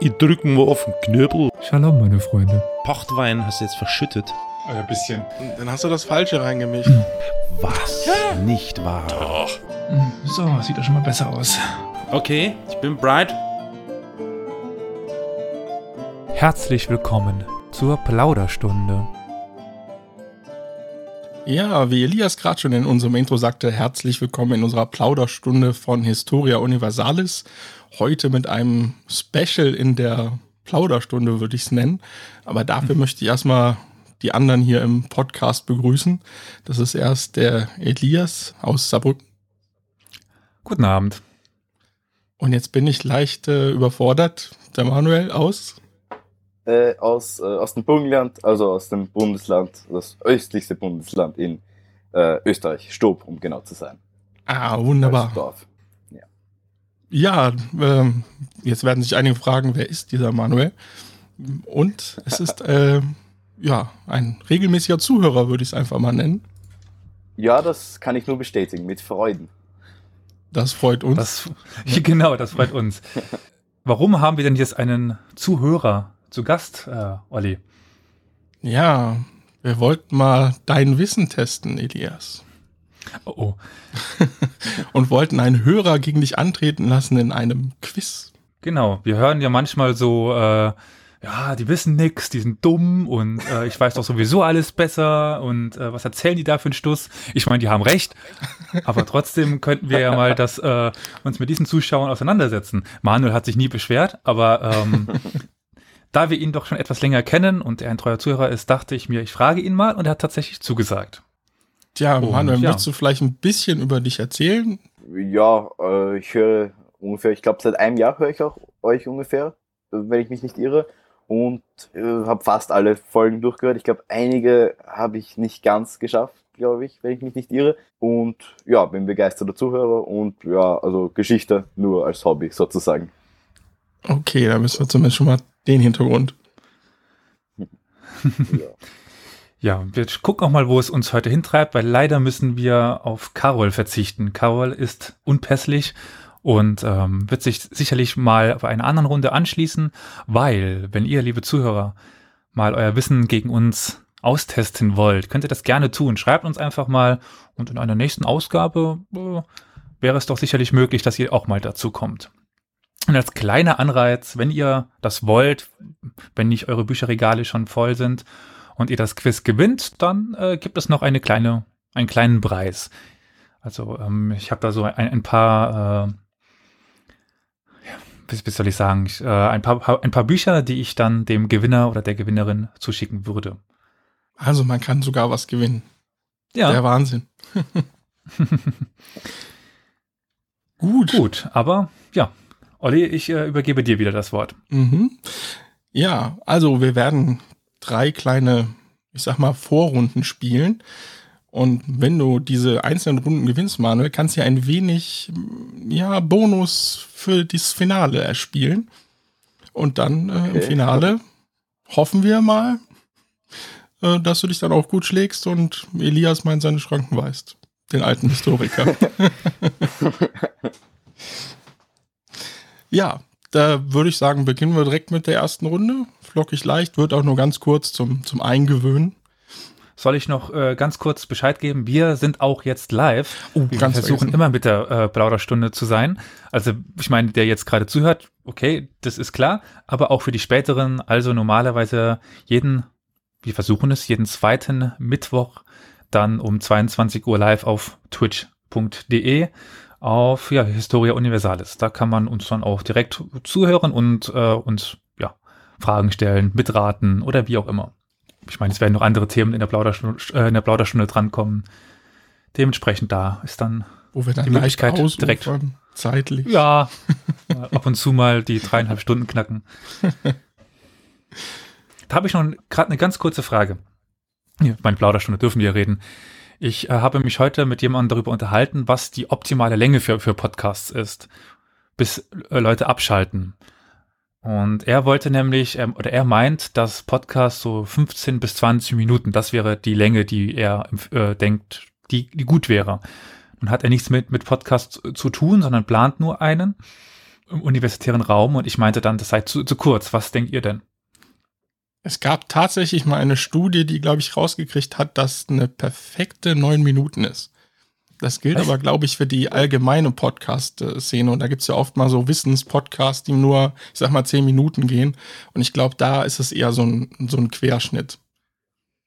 Ich drück mal auf den Knöbel. Shalom, meine Freunde. Pochtwein hast du jetzt verschüttet. Ein bisschen. Dann hast du das Falsche reingemischt. Was? Nicht wahr? Doch. Hm, So, sieht doch schon mal besser aus. Okay, ich bin bright. Herzlich willkommen zur Plauderstunde. Ja, wie Elias gerade schon in unserem Intro sagte, herzlich willkommen in unserer Plauderstunde von Historia Universalis. Heute mit einem Special in der Plauderstunde, würde ich es nennen. Aber dafür möchte ich erstmal die anderen hier im Podcast begrüßen. Das ist erst der Elias aus Saarbrücken. Guten Abend. Und jetzt bin ich leicht äh, überfordert. Der Manuel aus. äh, aus, äh, aus dem Burgenland, also aus dem Bundesland, das östlichste Bundesland in äh, Österreich, Stob, um genau zu sein. Ah, Als wunderbar. Dorf. Ja, ähm, jetzt werden sich einige fragen, wer ist dieser Manuel? Und es ist äh, ja ein regelmäßiger Zuhörer, würde ich es einfach mal nennen. Ja, das kann ich nur bestätigen, mit Freuden. Das freut uns. Das, genau, das freut uns. Warum haben wir denn jetzt einen Zuhörer zu Gast, äh, Olli? ja, wir wollten mal dein Wissen testen, Elias. Oh, oh. Und wollten einen Hörer gegen dich antreten lassen in einem Quiz. Genau, wir hören ja manchmal so, äh, ja, die wissen nix, die sind dumm und äh, ich weiß doch sowieso alles besser und äh, was erzählen die da für einen Stuss? Ich meine, die haben recht, aber trotzdem könnten wir ja mal das, äh, uns mit diesen Zuschauern auseinandersetzen. Manuel hat sich nie beschwert, aber ähm, da wir ihn doch schon etwas länger kennen und er ein treuer Zuhörer ist, dachte ich mir, ich frage ihn mal und er hat tatsächlich zugesagt. Tja, Und, Manuel, ja. möchtest du vielleicht ein bisschen über dich erzählen? Ja, äh, ich höre ungefähr, ich glaube seit einem Jahr höre ich auch euch ungefähr, äh, wenn ich mich nicht irre. Und äh, habe fast alle Folgen durchgehört. Ich glaube, einige habe ich nicht ganz geschafft, glaube ich, wenn ich mich nicht irre. Und ja, bin begeisterter Zuhörer und ja, also Geschichte nur als Hobby sozusagen. Okay, da müssen wir zumindest schon mal den Hintergrund. Ja. Ja, wir gucken auch mal, wo es uns heute hintreibt, weil leider müssen wir auf Carol verzichten. Carol ist unpässlich und ähm, wird sich sicherlich mal bei einer anderen Runde anschließen, weil, wenn ihr, liebe Zuhörer, mal euer Wissen gegen uns austesten wollt, könnt ihr das gerne tun. Schreibt uns einfach mal und in einer nächsten Ausgabe äh, wäre es doch sicherlich möglich, dass ihr auch mal dazu kommt. Und als kleiner Anreiz, wenn ihr das wollt, wenn nicht eure Bücherregale schon voll sind und ihr das Quiz gewinnt, dann äh, gibt es noch eine kleine, einen kleinen Preis. Also ähm, ich habe da so ein, ein paar, äh, wie, wie soll ich sagen, ich, äh, ein, paar, ein paar Bücher, die ich dann dem Gewinner oder der Gewinnerin zuschicken würde. Also man kann sogar was gewinnen. Ja, Der Wahnsinn. Gut. gut, aber ja, Olli, ich äh, übergebe dir wieder das Wort. Mhm. Ja, also wir werden drei kleine, ich sag mal, Vorrunden spielen. Und wenn du diese einzelnen Runden gewinnst, Manuel, kannst du ja ein wenig, ja, Bonus für das Finale erspielen. Und dann äh, im Okay. Finale hoffen wir mal, äh, dass du dich dann auch gut schlägst und Elias mal in seine Schranken weist. Den alten Historiker. ja, da würde ich sagen, beginnen wir direkt mit der ersten Runde. Flockig leicht, wird auch nur ganz kurz zum, zum Eingewöhnen. Soll ich noch äh, ganz kurz Bescheid geben? Wir sind auch jetzt live. Oh, Wir versuchen vergessen. immer mit der äh, Plauderstunde zu sein. Also ich meine, der jetzt gerade zuhört, okay, das ist klar. Aber auch für die späteren, also normalerweise jeden, wir versuchen es, jeden zweiten Mittwoch dann um 22 Uhr live auf twitch.de auf ja, Historia Universalis. Da kann man uns dann auch direkt zuhören und äh, uns Fragen stellen, mitraten oder wie auch immer. Ich meine, es werden noch andere Themen in der Plauderstunde, äh, in der Plauderstunde drankommen. Dementsprechend da ist dann Wo wir dann Die Möglichkeit direkt. zeitlich. ja ab und zu mal die dreieinhalb Stunden knacken. Da habe ich noch gerade eine ganz kurze Frage. Ja, meine Plauderstunde dürfen wir reden. Ich äh, habe mich heute mit jemandem darüber unterhalten, was die optimale Länge für, für Podcasts ist, bis äh, Leute abschalten. Und er wollte nämlich, ähm, oder er meint, dass Podcasts so 15 bis 20 Minuten, das wäre die Länge, die er äh, denkt, die, die gut wäre. Nun hat er nichts mit, mit Podcasts zu tun, sondern plant nur einen. im universitären Raum und ich meinte dann, das sei zu, zu kurz. Was denkt ihr denn? Es gab tatsächlich mal eine Studie, die, glaube ich, rausgekriegt hat, dass eine perfekte neun Minuten ist. Das gilt Was? aber, glaube ich, für die allgemeine Podcast-Szene. Und da gibt's ja oft mal so Wissenspodcasts, die nur, ich sag mal, zehn Minuten gehen. Und ich glaube, da ist es eher so ein, so ein Querschnitt.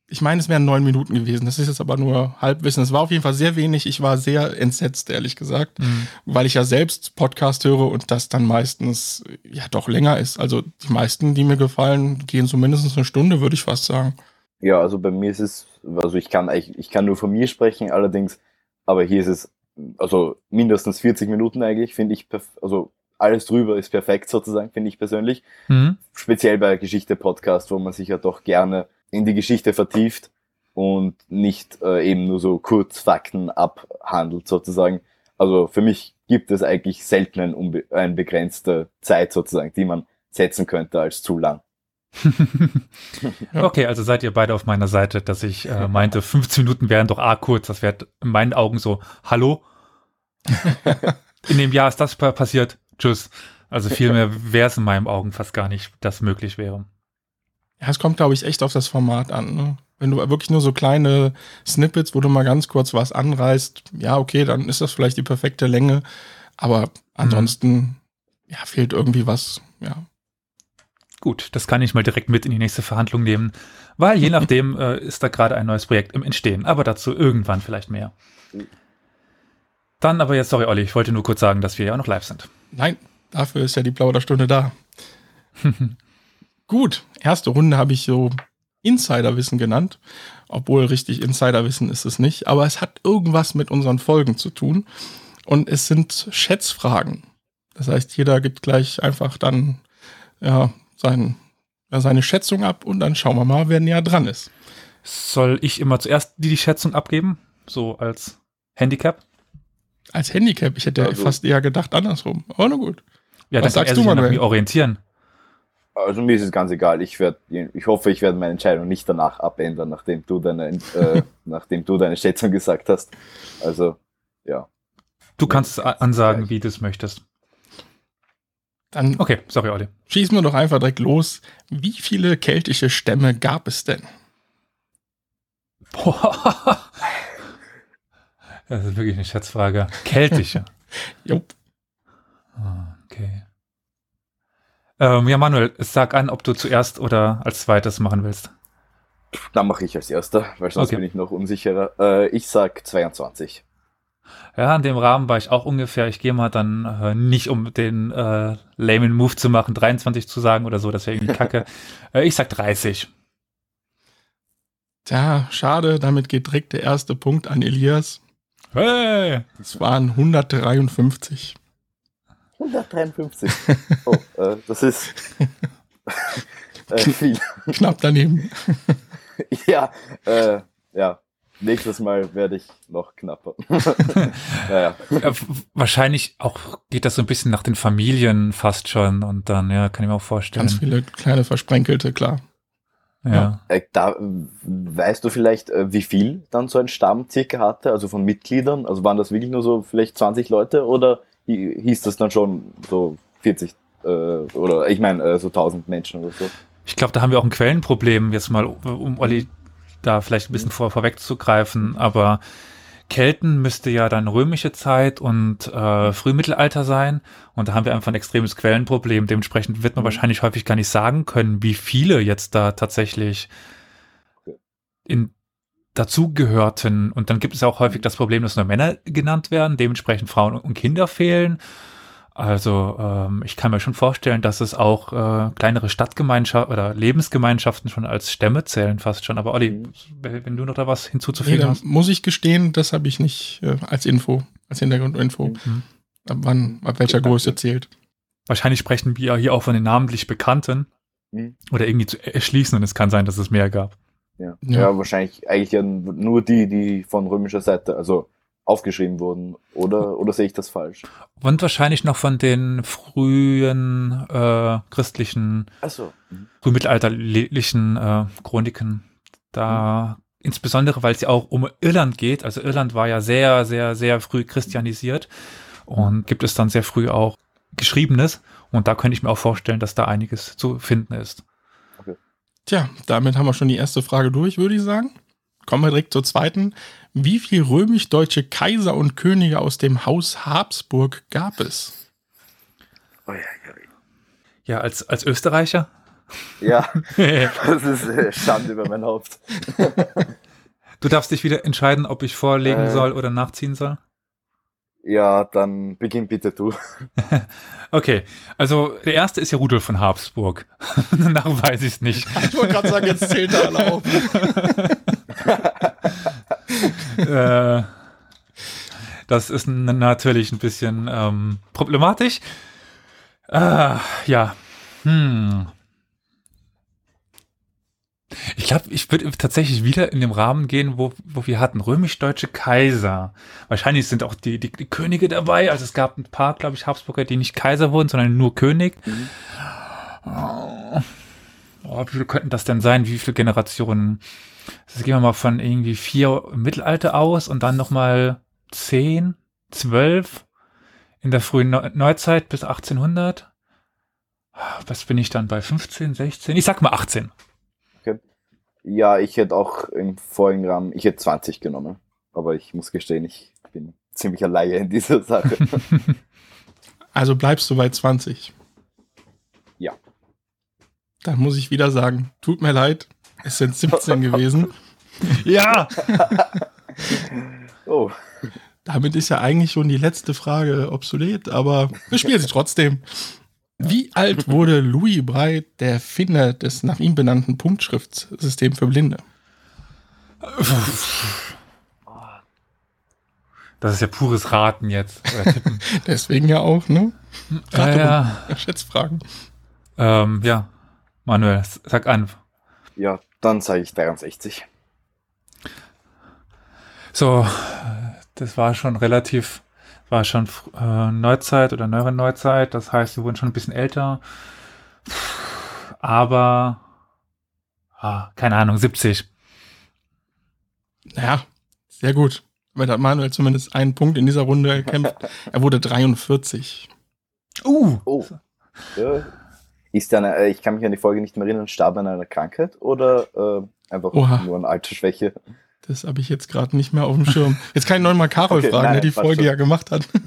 Ich meine, es wären neun Minuten gewesen. Das ist jetzt aber nur Halbwissen. Es war auf jeden Fall sehr wenig. Ich war sehr entsetzt, ehrlich gesagt, Hm. weil ich ja selbst Podcast höre und das dann meistens ja doch länger ist. Also die meisten, die mir gefallen, gehen so mindestens eine Stunde, würde ich fast sagen. Ja, also bei mir ist es, also ich kann eigentlich, ich kann nur von mir sprechen, allerdings, aber hier ist es, also mindestens 40 Minuten eigentlich, finde ich, also alles drüber ist perfekt sozusagen, finde ich persönlich. Hm? Speziell bei Geschichte-Podcast, wo man sich ja doch gerne in die Geschichte vertieft und nicht äh, eben nur so Kurzfakten abhandelt sozusagen. Also für mich gibt es eigentlich selten eine, eine begrenzte Zeit sozusagen, die man setzen könnte als zu lang. Okay, also seid ihr beide auf meiner Seite, dass ich äh, meinte, 15 Minuten wären doch A kurz. Das wäre in meinen Augen so, hallo? in dem Jahr ist das pa- passiert. Tschüss. Also viel mehr wäre es in meinen Augen fast gar nicht, dass möglich wäre. Ja, es kommt, glaube ich, echt auf das Format an. Ne? Wenn du wirklich nur so kleine Snippets, wo du mal ganz kurz was anreißt, ja, okay, dann ist das vielleicht die perfekte Länge. Aber ansonsten, ja, fehlt irgendwie was, ja. Gut, das kann ich mal direkt mit in die nächste Verhandlung nehmen, weil je nachdem äh, ist da gerade ein neues Projekt im Entstehen. Aber dazu irgendwann vielleicht mehr. Dann aber jetzt, sorry Olli, ich wollte nur kurz sagen, dass wir ja auch noch live sind. Nein, dafür ist ja die Plauderstunde da. Gut, erste Runde habe ich so Insiderwissen genannt. Obwohl richtig Insiderwissen ist es nicht. Aber es hat irgendwas mit unseren Folgen zu tun. Und es sind Schätzfragen. Das heißt, jeder gibt gleich einfach dann ja, sein, seine Schätzung ab und dann schauen wir mal, wer näher dran ist. Soll ich immer zuerst die, die Schätzung abgeben? So als Handicap? Als Handicap, ich hätte Also- fast eher gedacht andersrum. Aber na gut. Ja, Was dann sagst kann er du, nach Manuel? orientieren. Also mir ist es ganz egal. Ich werde, ich hoffe, ich werde meine Entscheidung nicht danach abändern, nachdem du deine, äh, nachdem du deine Schätzung gesagt hast. Also ja. Du kannst es ansagen, gleich. wie du es möchtest. Dann Okay, sorry, Olli. schießen wir doch einfach direkt los. Wie viele keltische Stämme gab es denn? Boah. Das ist wirklich eine Schätzfrage. Keltische. Jupp. Okay. Ähm, ja, Manuel, sag an, ob du zuerst oder als zweites machen willst. Dann mache ich als erster, weil sonst Okay. bin ich noch unsicherer. Äh, ich sag 22. Ja, in dem Rahmen war ich auch ungefähr. Ich gehe mal dann äh, nicht, um den äh, lamen Move zu machen, 23 zu sagen oder so, das wäre irgendwie kacke. äh, ich sag 30. Tja, schade, damit geht direkt der erste Punkt an Elias. Hey! Es waren 153. 153. Oh, äh, das ist äh, viel. Knapp daneben. Ja, äh, ja. Nächstes Mal werde ich noch knapper. naja. Wahrscheinlich auch geht das so ein bisschen nach den Familien fast schon und dann, ja, kann ich mir auch vorstellen. Ganz viele kleine Versprenkelte, klar. ja. Äh, da, weißt du vielleicht, äh, wie viel dann so ein Stamm circa hatte, also von Mitgliedern? Also waren das wirklich nur so vielleicht 20 Leute oder hi- hieß das dann schon so 40 äh, oder ich meine äh, so 1000 Menschen oder so? Ich glaube, da haben wir auch ein Quellenproblem, jetzt mal, um Olli da vielleicht ein bisschen vor, vorwegzugreifen, aber Kelten müsste ja dann römische Zeit und äh, Frühmittelalter sein und da haben wir einfach ein extremes Quellenproblem. Dementsprechend wird man Mhm. wahrscheinlich häufig gar nicht sagen können, wie viele jetzt da tatsächlich in dazugehörten. Und dann gibt es ja auch häufig das Problem, dass nur Männer genannt werden, dementsprechend Frauen und Kinder fehlen. Also ähm, ich kann mir schon vorstellen, dass es auch äh, kleinere Stadtgemeinschaften oder Lebensgemeinschaften schon als Stämme zählen fast schon. Aber Olli, Mhm. wenn du noch da was Nee, hinzuzufügen da hast. muss ich gestehen, das habe ich nicht äh, als Info, als Hintergrundinfo, Mhm. ab wann, ab welcher Danke. Größe zählt. Wahrscheinlich sprechen wir hier auch von den namentlich Bekannten Mhm. oder irgendwie zu erschließen und es kann sein, dass es mehr gab. Ja. Ja. ja, wahrscheinlich eigentlich ja nur die, die von römischer Seite, also aufgeschrieben wurden. Oder, oder sehe ich das falsch? Und wahrscheinlich noch von den frühen äh, christlichen, Achso. frühmittelalterlichen äh, Chroniken. Da insbesondere, weil es ja auch um Irland geht. Also Irland war ja sehr, sehr, sehr früh christianisiert und gibt es dann sehr früh auch Geschriebenes. Und da könnte ich mir auch vorstellen, dass da einiges zu finden ist. Tja, damit haben wir schon die erste Frage durch, würde ich sagen. Kommen wir direkt zur zweiten. Wie viel römisch-deutsche Kaiser und Könige aus dem Haus Habsburg gab es? Oh, ja, Ja, als, als Österreicher? ja. ja, das ist äh, Schande über mein Haupt. du darfst dich wieder entscheiden, ob ich vorlegen Äh. soll oder nachziehen soll. Ja, dann beginn bitte du. Okay, also der erste ist ja Rudolf von Habsburg. Danach weiß ich es nicht. Ich wollte gerade sagen, jetzt zählt er alle auf. Äh, das ist natürlich ein bisschen ähm, problematisch. Ah, ja. Hm. Ich glaube, ich würde tatsächlich wieder in dem Rahmen gehen, wo, wo wir hatten römisch-deutsche Kaiser. Wahrscheinlich sind auch die, die, die Könige dabei. Also es gab ein paar, glaube ich, Habsburger, die nicht Kaiser wurden, sondern nur König. Mhm. Oh, wie viele könnten das denn sein? Wie viele Generationen? Also gehen wir mal von irgendwie vier im Mittelalter aus und dann nochmal zehn, zwölf in der frühen Neu Neuzeit bis 1800. Was bin ich dann bei 15, 16? Ich sag mal 18. Ja, ich hätte auch im vorigen Rahmen, ich hätte 20 genommen. Aber ich muss gestehen, ich bin ziemlicher Laie in dieser Sache. Also bleibst du bei 20. Ja. Dann muss ich wieder sagen, tut mir leid, es sind 17 gewesen. ja! oh, Damit ist ja eigentlich schon die letzte Frage obsolet, aber wir spielen sie trotzdem. Wie alt wurde Louis Braille, der Erfinder des nach ihm benannten Punktschriftsystems für Blinde? Das ist ja pures Raten jetzt. Deswegen ja auch, ne? ja, ja. Schätzfragen. Ähm, ja. Manuel, sag an. ja, dann sage ich 63. So, das war schon relativ, war schon äh, Neuzeit oder neuere Neuzeit. Das heißt, wir wurden schon ein bisschen älter. Aber, ah, keine Ahnung, 70. Ja, sehr gut. Damit hat Manuel zumindest einen Punkt in dieser Runde erkämpft. Er wurde 43. Uh! Oh. Ja. Ist der eine, äh, ich kann mich an die Folge nicht mehr erinnern, starb an einer Krankheit oder äh, einfach Oha. nur an Altersschwäche? Das habe ich jetzt gerade nicht mehr auf dem Schirm. Jetzt kann ich noch mal Karol Okay, fragen, nein, der die Folge schon. ja gemacht hat.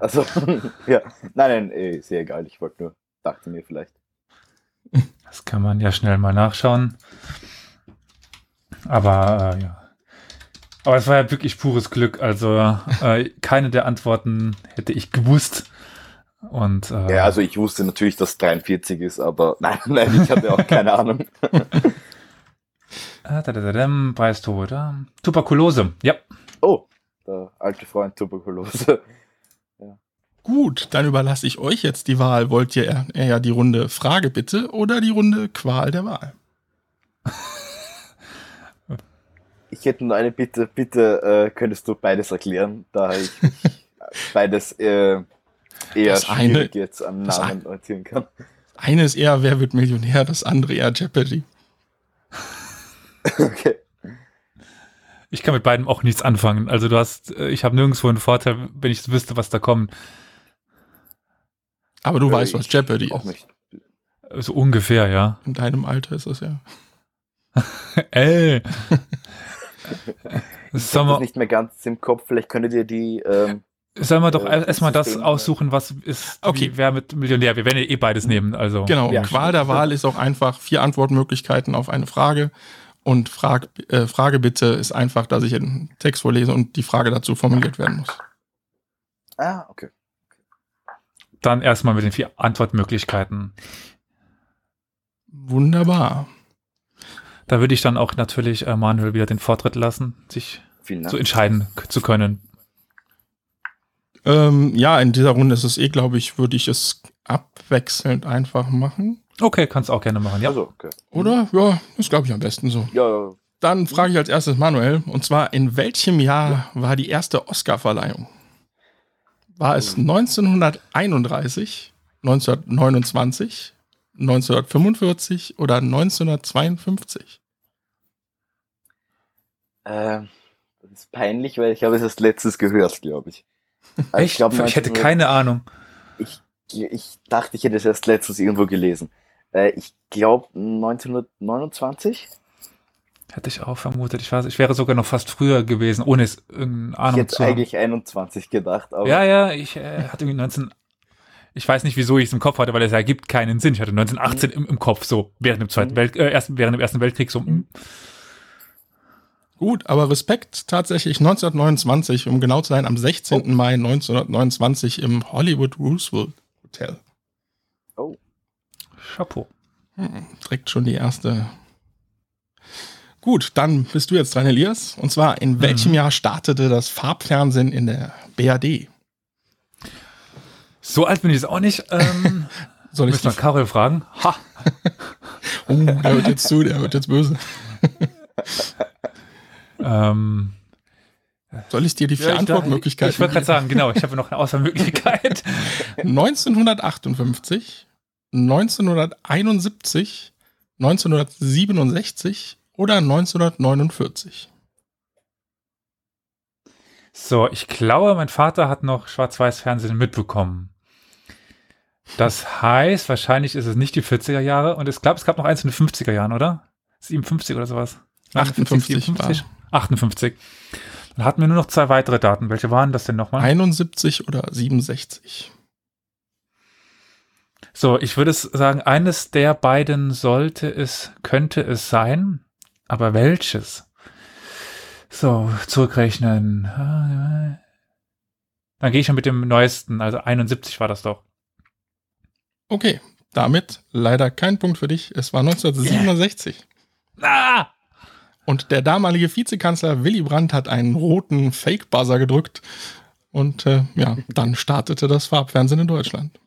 Also, ja. Nein, nein, ist ja egal. Ich wollte nur, dachte mir vielleicht. Das kann man ja schnell mal nachschauen. Aber, äh, ja. Aber es war ja wirklich pures Glück. Also, äh, keine der Antworten hätte ich gewusst. Und, äh, Ja, also ich wusste natürlich, dass 43 ist, aber nein, nein, ich hatte auch keine Ahnung. da, Preistod, oder? Tuberkulose. Ja. Oh, der alte Freund Tuberkulose. Gut, dann überlasse ich euch jetzt die Wahl. Wollt ihr eher, eher die Runde Frage bitte oder die Runde Qual der Wahl? Ich hätte nur eine Bitte, bitte äh, könntest du beides erklären, da ich mich beides äh, eher Das eine- jetzt am das Namen orientieren kann. Eine ist eher Wer wird Millionär, das andere eher Jeopardy. Okay. Ich kann mit beidem auch nichts anfangen. Also du hast, äh, ich habe nirgendwo einen Vorteil, wenn ich wüsste, was da kommt. Aber du Äh, weißt, was ich Jeopardy Auch ist. nicht. So ungefähr, ja. In deinem Alter ist das ja. Ey. Ich habe nicht mehr ganz im Kopf. Vielleicht könntet ihr die. Ähm, sollen wir doch äh, erstmal das System, aussuchen, was ist, Okay. wie, wer mit Millionär. Wir werden ja eh beides nehmen, also. Genau, Ja. Qual der Wahl ist auch einfach vier Antwortmöglichkeiten auf eine Frage. Und Frag, äh, Frage bitte ist einfach, dass ich einen Text vorlese und die Frage dazu formuliert werden muss. ah, okay. Dann erstmal mit den vier Antwortmöglichkeiten. Wunderbar. Da würde ich dann auch natürlich äh, Manuel wieder den Vortritt lassen, sich so entscheiden zu können. Ähm, ja, in dieser Runde ist es eh, glaube ich, würde ich es abwechselnd einfach machen. Okay, kannst auch gerne machen, ja. Also, okay. Oder? Ja, ist, glaube ich, am besten so. Ja, Dann frage ich als erstes Manuel, und zwar, in welchem Jahr war die erste Oscarverleihung? War es 1931, 1929, 1945 oder 1952? äh, das ist peinlich, weil ich habe es erst letztes gehört, glaube ich. Also Echt? Ich, glaub, hätte 1900 keine Ahnung. Ich, ich dachte, ich hätte es erst letztens irgendwo gelesen. Äh, ich glaube 1929. Hätte ich auch vermutet. Ich, weiß, ich wäre sogar noch fast früher gewesen, ohne es irgendeine Ahnung ich hätte zu eigentlich 21 gedacht, aber Ja, ja, ich äh, hatte irgendwie 19. Ich weiß nicht, wieso ich es im Kopf hatte, weil es ergibt keinen Sinn. Ich hatte 1918 im, im Kopf, so während dem Zweiten Mhm. Welt, äh, ersten, während dem Ersten Weltkrieg so. mm. Gut, aber Respekt tatsächlich 1929, um genau zu sein, am 16. Mai 1929 im Hollywood Roosevelt Hotel. Chapeau. Hm, direkt schon die erste. Gut, dann bist du jetzt dran, Elias. Und zwar, in welchem Mhm. Jahr startete das Farbfernsehen in der BRD? So alt bin ich jetzt auch nicht. Ähm, Soll ich dich, Karel fragen. Ha! oh, der hört jetzt zu, der wird jetzt böse. Ähm, Soll ich dir die vier ja, ich- Antwortmöglichkeiten Ich wollte gerade sagen, genau, ich habe noch eine Auswahlmöglichkeit. 1958, 1971, 1967 oder 1949? So, ich glaube, mein Vater hat noch Schwarz-Weiß-Fernsehen mitbekommen. Das heißt, wahrscheinlich ist es nicht die 40er Jahre und ich glaube, es gab noch eins in den 50er Jahren, oder? 57 oder sowas? 58 57? 58. Dann hatten wir nur noch zwei weitere Daten. Welche waren das denn nochmal? 71 oder 67? So, ich würde sagen, eines der beiden sollte es, könnte es sein, aber welches? So, zurückrechnen. Dann gehe ich schon mit dem neuesten, also 71 war das doch. Okay, damit leider kein Punkt für dich. Es war 1967. Ah! Und der damalige Vizekanzler Willy Brandt hat einen roten Fake-Buzzer gedrückt. Und äh, ja, dann startete das Farbfernsehen in Deutschland.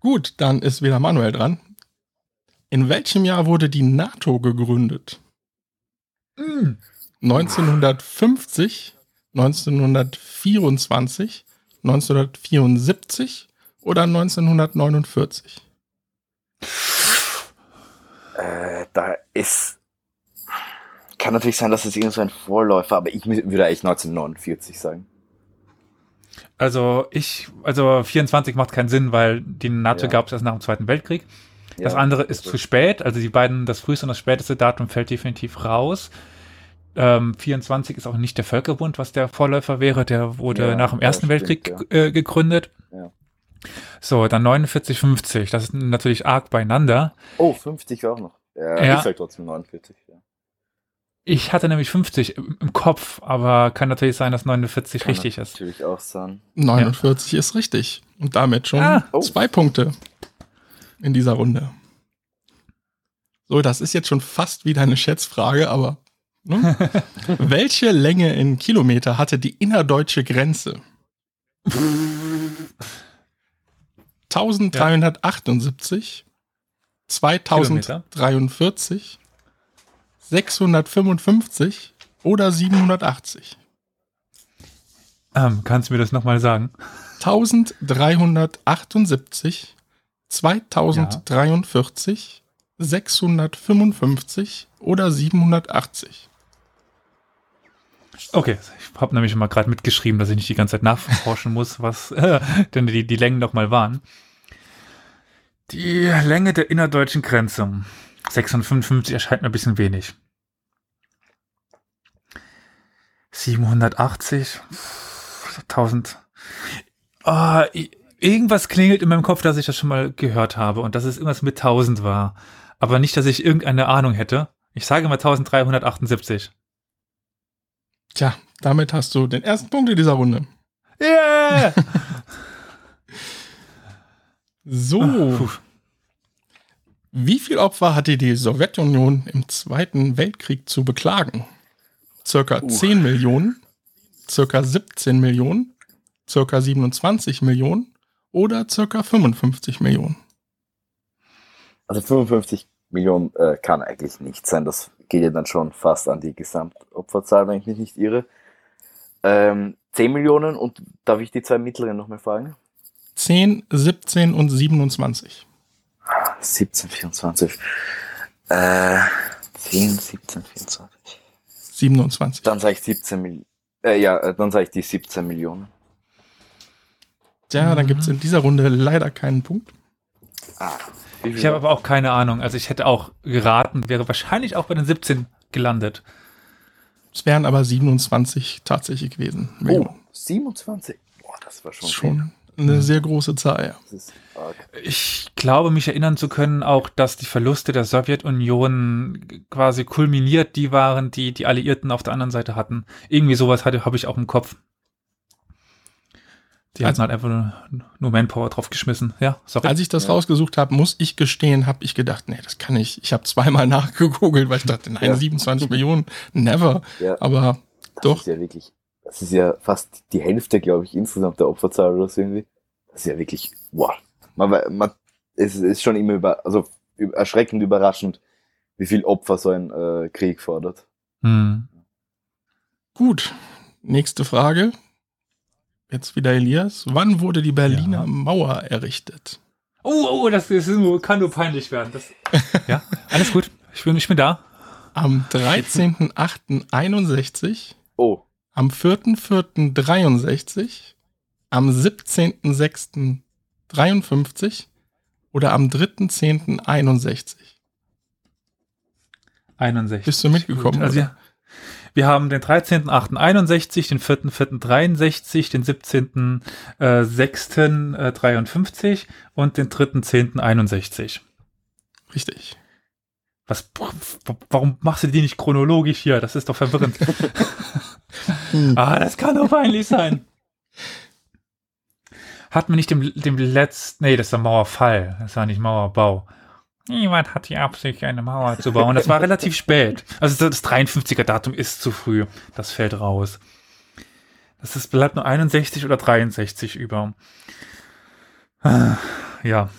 Gut, dann ist wieder Manuel dran. In welchem Jahr wurde die NATO gegründet? Mm. 1950, 1924, 1974 oder 1949? äh, da ist. Kann natürlich sein, dass es irgend so ein Vorläufer, aber ich würde eigentlich 1949 sagen. Also ich, also 24 macht keinen Sinn, weil die NATO Ja. gab es erst nach dem Zweiten Weltkrieg. Das Ja, andere ist zu spät, also die beiden, das früheste und das späteste Datum fällt definitiv raus. Ähm, 24 ist auch nicht der Völkerbund, was der Vorläufer wäre, der wurde Ja, nach dem Ersten stimmt, Weltkrieg äh, gegründet. So, dann 49, 50, das ist natürlich arg beieinander. Oh, 50 auch noch. Ja, Ja. ich sag trotzdem 49. Ja. Ich hatte nämlich 50 im, Kopf, aber kann natürlich sein, dass 49 Kann richtig ist. Natürlich auch sein. 49 ist richtig. Und damit schon Ah. Oh. zwei Punkte in dieser Runde. So, das ist jetzt schon fast wieder eine Schätzfrage, aber ne? welche Länge in Kilometer hatte die innerdeutsche Grenze? 1378, 2043, 655 oder 780? Ähm, kannst du mir das nochmal sagen? 1378, 2043, 655 oder 780. Okay, ich habe nämlich mal gerade mitgeschrieben, dass ich nicht die ganze Zeit nachforschen muss, was denn die, die Längen nochmal waren. Die Länge der innerdeutschen Grenze. 655 erscheint mir ein bisschen wenig. 780, 1000. Ah, i- irgendwas klingelt in meinem Kopf, dass ich das schon mal gehört habe und dass es irgendwas mit 1000 war. Aber nicht, dass ich irgendeine Ahnung hätte. Ich sage mal 1378. Tja, damit hast du den ersten Punkt in dieser Runde. Yeah! So, Puh. wie viel Opfer hatte die Sowjetunion im Zweiten Weltkrieg zu beklagen? Circa Uh. 10 Millionen, circa 17 Millionen, circa 27 Millionen oder circa 55 Millionen? Also 55 Millionen äh, kann eigentlich nicht sein. Das geht ja dann schon fast an die Gesamtopferzahl, wenn ich mich nicht irre. Ähm, 10 Millionen und darf ich die zwei mittleren nochmal fragen? 10, 17 und 27. 17, 24. Äh, 10, 17, 24. 27. Dann sage ich 17 Millionen. Äh, ja, äh, dann sage ich die 17 Millionen. Tja, dann gibt es in dieser Runde leider keinen Punkt. Ah, Ich habe aber auch keine Ahnung. Also ich hätte auch geraten, wäre wahrscheinlich auch bei den 17 gelandet. Es wären aber 27 tatsächlich gewesen. Oh, 27. Boah, das war schon, ist viel. Eine sehr große Zahl. Ich glaube, mich erinnern zu können auch, dass die Verluste der Sowjetunion quasi kulminiert die waren, die die Alliierten auf der anderen Seite hatten. Irgendwie sowas hatte habe ich auch im Kopf. Die hatten halt einfach nur, nur Manpower draufgeschmissen. Ja, sorry. Als ich das Ja. rausgesucht habe, muss ich gestehen, habe ich gedacht, nee, das kann ich. Ich habe zweimal nachgegoogelt, weil ich dachte, nein, Ja. 27 Millionen, never. Ja, Aber das doch. ist ja wirklich, das ist ja fast die Hälfte, glaube ich, insgesamt der Opferzahl oder so irgendwie. Das ist ja wirklich, wow. Man, man, es ist schon immer über, also erschreckend überraschend, wie viel Opfer so ein äh, Krieg fordert. Hm. gut. Nächste Frage. Jetzt wieder Elias. Wann wurde die Berliner Ja. Mauer errichtet? Oh, oh, das nur, kann nur peinlich werden. Das, ja, alles gut. Ich bin, ich bin da. Am 13.08.61, Oh, am 4.04.63, am 17.06.53 oder am 3.10.61? 61. Bist du mitgekommen, Gut, Also ja, wir haben den 13.8.61, den 4.4.63, den 17.06.53 und den 3.10.61. Richtig. Was, warum machst du die nicht chronologisch hier? Das ist doch verwirrend. ah, das kann doch peinlich sein. Hat man nicht dem, dem letzten, nee, das ist der Mauerfall, das war nicht Mauerbau. Niemand hat die Absicht, eine Mauer zu bauen. Das war relativ spät. Also das 53er Datum ist zu früh. Das fällt raus. Das ist, bleibt nur 61 oder 63 über. Ah, Ja.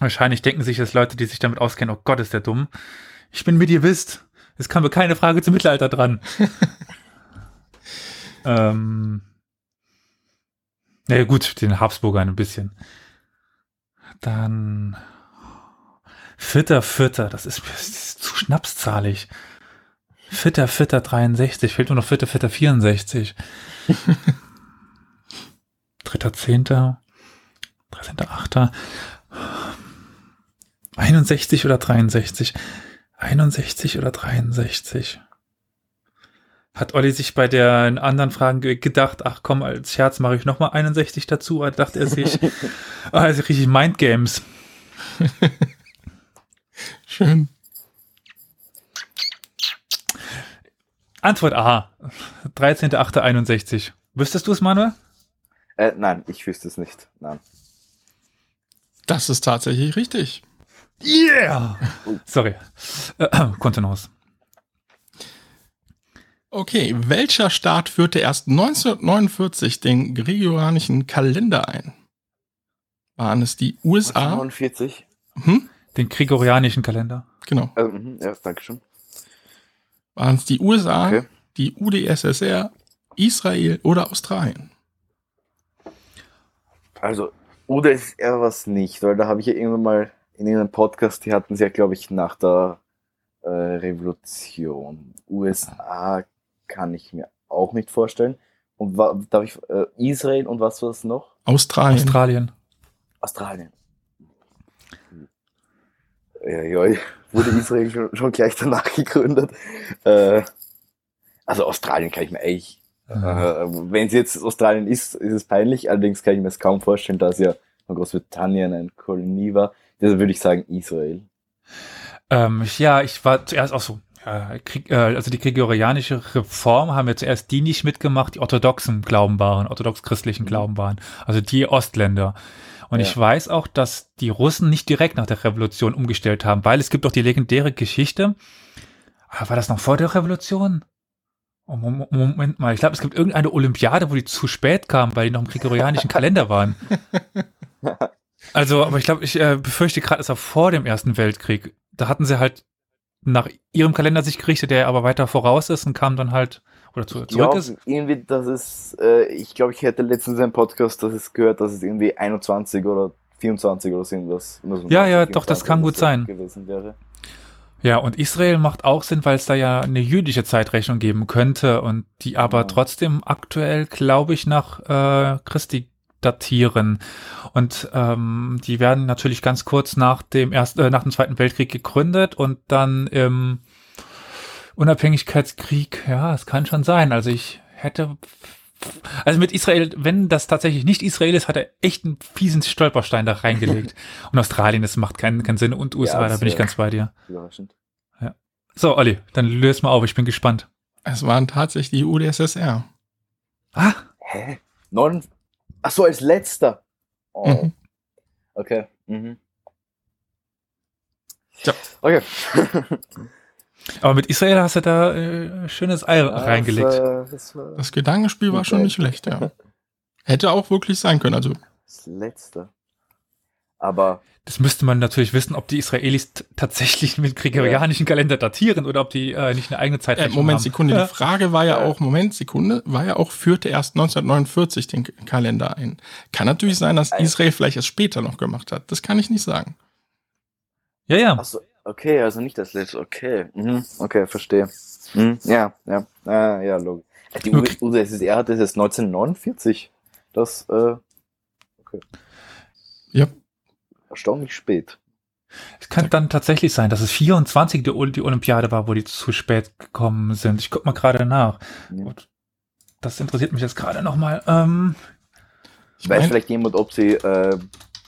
Wahrscheinlich denken sich jetzt Leute, die sich damit auskennen, oh Gott, ist der dumm. Ich bin Medievist. Es kam mir keine Frage zum Mittelalter dran. ähm. Naja, gut, den Habsburgern ein bisschen. Dann. Vierter, vierter, das ist, das ist zu schnapszahlig. Vierter, vierter, 63, fehlt nur noch vierter, vierter, 64. Dritter, zehnter, 13.8. 61 oder 63? 61 oder 63? Hat Olli sich bei den anderen Fragen ge- gedacht, ach komm, als Scherz mache ich nochmal 61 dazu, oder dachte er sich, also richtig Mindgames. Schön. Antwort A. 13.8.61. Wüsstest du es, Manuel? äh, nein, ich wüsste es nicht. Nein. Das ist tatsächlich richtig. Yeah! Sorry. Äh, Kontenance. Okay, welcher Staat führte erst 1949 den gregorianischen Kalender ein? Waren es die USA? 49. Hm? Den gregorianischen Kalender. Genau. Also, mhm, ja, danke schön. Waren es die USA, Okay. die UdSSR, Israel oder Australien? Also, UdSSR was nicht, weil da habe ich ja irgendwann mal in irgendeinem Podcast, die hatten sie ja, glaube ich, nach der äh, Revolution. USA kann ich mir auch nicht vorstellen. Und wa darf ich äh, Israel und was war das noch? Australien. Australien. Australien. Ja, ja, wurde Israel schon, schon gleich danach gegründet. Äh, also Australien kann ich mir eigentlich, äh, wenn es jetzt Australien ist, ist es peinlich. Allerdings kann ich mir es kaum vorstellen, dass ja von Großbritannien eine Kolonie war. Deshalb würde ich sagen Israel. Ähm, ja, ich war zuerst auch so. Äh, Krieg, äh, also die gregorianische Reform haben ja zuerst die nicht mitgemacht, die orthodoxen Glauben waren, orthodox-christlichen Mhm. Glauben waren, also die Ostländer. Und Ja. ich weiß auch, dass die Russen nicht direkt nach der Revolution umgestellt haben, weil es gibt doch die legendäre Geschichte. War das noch vor der Revolution? Oh, Mom- Moment mal, ich glaube, es gibt irgendeine Olympiade, wo die zu spät kamen, weil die noch im gregorianischen Kalender waren. Also, aber ich glaube, ich äh, befürchte gerade, es war vor dem Ersten Weltkrieg. Da hatten sie halt nach ihrem Kalender sich gerichtet, der aber weiter voraus ist und kam dann halt oder zu, zurück Ja, ist. irgendwie, das ist, äh, ich glaube, ich hätte letztens einen Podcast, das ist gehört, dass es irgendwie 21 oder 24 oder so irgendwas. Ja, ja, 24 doch, das kann gut sein. Gewesen wäre. Ja, und Israel macht auch Sinn, weil es da ja eine jüdische Zeitrechnung geben könnte und die aber Ja. trotzdem aktuell, glaube ich, nach äh, Christi datieren. Und ähm, die werden natürlich ganz kurz nach dem ersten, äh, nach dem Zweiten Weltkrieg gegründet und dann im Unabhängigkeitskrieg, ja, es kann schon sein. Also ich hätte also mit Israel, wenn das tatsächlich nicht Israel ist, hat er echt einen fiesen Stolperstein da reingelegt. und Australien, das macht keinen, keinen Sinn. Und USA, Ja, da bin ich ganz bei dir. Überraschend. So, Olli, dann löse mal auf, ich bin gespannt. Es waren tatsächlich die UdSSR. Ah, Hä? Neun? Ach so, als letzter. Oh. Mhm. Okay. Mhm. Ja. Okay. aber mit Israel hast du da äh, schönes Ei reingelegt. Das, äh, das war Das Gedankenspiel war schon nicht schlecht, ja. Hätte auch wirklich sein können. Also das letzte. Aber Das müsste man natürlich wissen, ob die Israelis tatsächlich mit gregorianischen Kalender datieren oder ob die äh, nicht eine eigene äh, Zeitrechnung Moment, haben. Sekunde. Ja. Die Frage war ja Ja. auch, Moment, Sekunde, war ja auch, führte erst 1949 den Kalender ein. Kann natürlich sein, dass Israel vielleicht erst später noch gemacht hat. Das kann ich nicht sagen. Ja, ja. Achso, okay, also nicht das letzte. Okay. Mhm. Okay, verstehe. Mhm. Ja, ja. Ah, ja, logisch. Die Okay. UdSSR hatte es erst 1949. Das, äh, okay. Ja. Erstaunlich spät. Es kann dann tatsächlich sein, dass es 24 die, Ol- die Olympiade war, wo die zu spät gekommen sind. Ich guck mal gerade nach. Ja. Das interessiert mich jetzt gerade nochmal. Ähm, Ich Weiß vielleicht jemand, ob sie äh,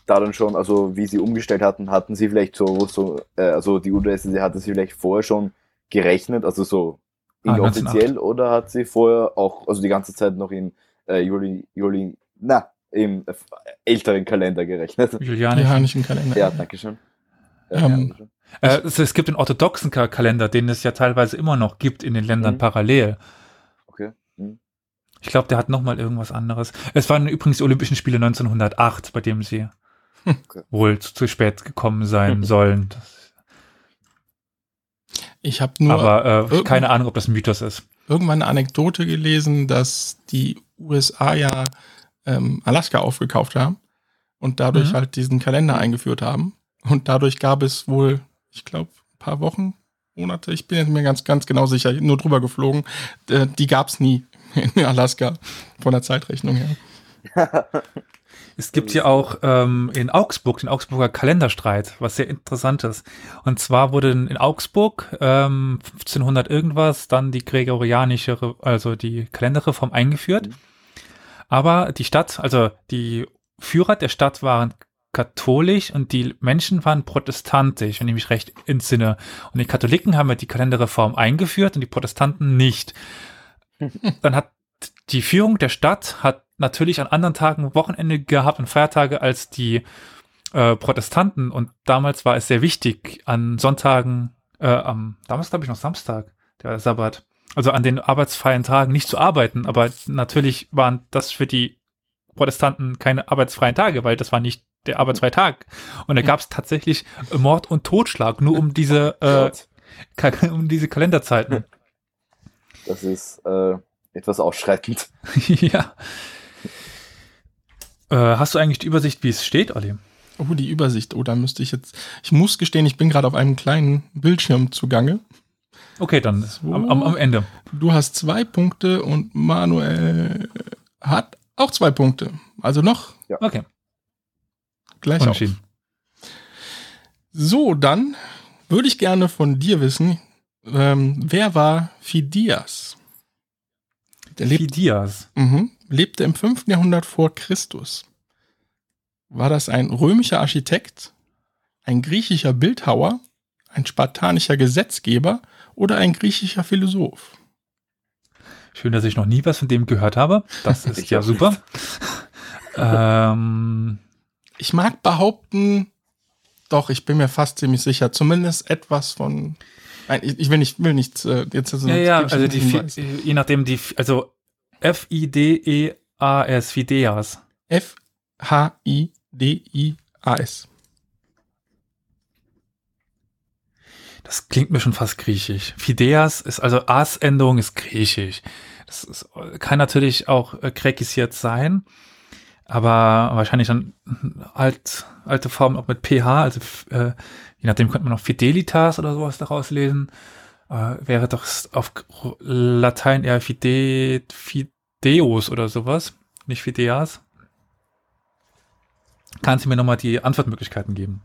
da dann schon, also wie sie umgestellt hatten, hatten sie vielleicht so, so äh, also die UdSSR hatte sie vielleicht vorher schon gerechnet, also so Ah, inoffiziell, oder hat sie vorher auch, also die ganze Zeit noch im äh, Juli, Juli, na, im älteren Kalender gerechnet? Julianisch. Jahanischen Kalender. Ja, danke schön. Ja, Ähm, dankeschön. Äh, es, es gibt den orthodoxen Ka- Kalender, den es ja teilweise immer noch gibt in den Ländern Mhm. parallel. Okay. Hm. Ich glaube, der hat nochmal irgendwas anderes. Es waren übrigens die Olympischen Spiele 1908, bei dem sie Okay. wohl zu, zu spät gekommen sein sollen. Das, Ich habe nur aber äh, keine Ahnung, ob das ein Mythos ist. irgendwann eine Anekdote gelesen, dass die USA ja ähm, Alaska aufgekauft haben und dadurch Mhm. halt diesen Kalender eingeführt haben. Und dadurch gab es wohl, ich glaube, ein paar Wochen, Monate, ich bin jetzt mir ganz, ganz genau sicher, nur drüber geflogen. Äh, die gab es nie in Alaska von der Zeitrechnung her. Es gibt ja auch ähm, in Augsburg den Augsburger Kalenderstreit, was sehr interessant ist. Und zwar wurde in Augsburg ähm, 1500 irgendwas dann die gregorianische, Re- also die Kalenderreform eingeführt. Mhm. Aber die Stadt, also die Führer der Stadt waren katholisch und die Menschen waren protestantisch, wenn ich mich recht entsinne. Und die Katholiken haben ja die Kalenderreform eingeführt und die Protestanten nicht. Dann hat die Führung der Stadt hat natürlich an anderen Tagen Wochenende gehabt und Feiertage als die äh, Protestanten und damals war es sehr wichtig, an Sonntagen, äh, am, damals glaube ich noch Samstag, der Sabbat, also an den arbeitsfreien Tagen nicht zu arbeiten, aber natürlich waren das für die Protestanten keine arbeitsfreien Tage, weil das war nicht der arbeitsfreie Tag. Und da gab es tatsächlich Mord und Totschlag, nur um diese, äh, Gott, Ka- um diese Kalenderzeiten. das ist äh, etwas ausschreitend. ja. Äh, hast du eigentlich die Übersicht, wie es steht, Olli? Oh, die Übersicht. Oh, da müsste ich jetzt. Ich muss gestehen, ich bin gerade auf einem kleinen Bildschirm zugange. Okay, dann So. am, am, am Ende. Du hast zwei Punkte und Manuel hat auch zwei Punkte. Also noch Okay, gleich auf. So, dann würde ich gerne von dir wissen, ähm, wer war Phidias? Der lebt, Phidias. mhm, lebte im 5. Jahrhundert vor Christus. War das ein römischer Architekt, ein griechischer Bildhauer, ein spartanischer Gesetzgeber oder ein griechischer Philosoph? Schön, dass ich noch nie was von dem gehört habe. Das ist ja super. ähm, Ich mag behaupten, doch, ich bin mir fast ziemlich sicher, zumindest etwas von. Nein, ich, will nicht, will nichts äh, jetzt. so ja, ja, also die, Hinweis. Je nachdem die, also F-I-D-E-A-S, Phidias. F-H-I-D-I-A-S. Das klingt mir schon fast griechisch. Phidias ist, also As-Endung ist griechisch. Das ist, kann natürlich auch äh, grekisiert sein, aber wahrscheinlich dann alt, alte Form auch mit PH, also äh, je nachdem könnte man noch Fidelitas oder sowas daraus lesen. Äh, wäre doch auf Latein eher Fide, Fideus oder sowas, nicht Fideas. Kannst du mir nochmal die Antwortmöglichkeiten geben?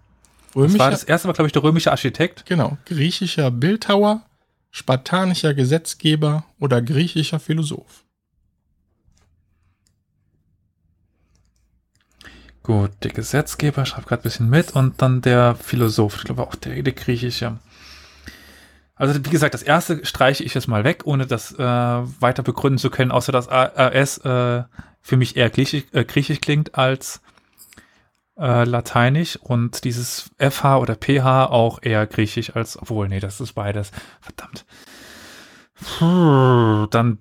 Das Römischer, war das erste war, glaube ich, der römische Architekt. genau, griechischer Bildhauer, spartanischer Gesetzgeber oder griechischer Philosoph. Gut, der Gesetzgeber schreibt gerade ein bisschen mit und dann der Philosoph, ich glaube auch der, der griechische. Also wie gesagt, das erste streiche ich jetzt mal weg, ohne das äh, weiter begründen zu können, außer dass AS äh, für mich eher griechisch, äh, griechisch klingt als äh, lateinisch und dieses FH oder PH auch eher griechisch als, obwohl, nee, das ist beides. Verdammt. Puh, dann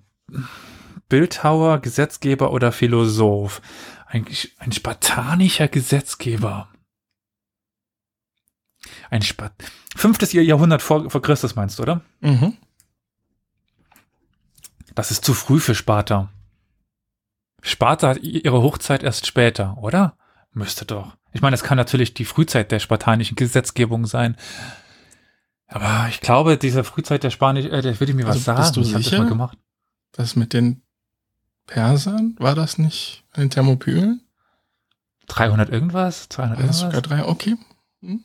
Bildhauer, Gesetzgeber oder Philosoph. Ein, ein spartanischer Gesetzgeber. Ein Spat Fünftes Jahrhundert vor, vor Christus meinst du, oder? Mhm. Das ist zu früh für Sparta. Sparta hat ihre Hochzeit erst später, oder? Müsste doch. Ich meine, es kann natürlich die Frühzeit der spartanischen Gesetzgebung sein. Aber ich glaube, diese Frühzeit der Spanisch, äh, der würde mir was Also, sagen. bist du ich sicher? das mal gemacht. Das mit den Persern, war das nicht an den Thermopylen? 300 irgendwas? 200 War das irgendwas? sogar drei? Okay. Ja,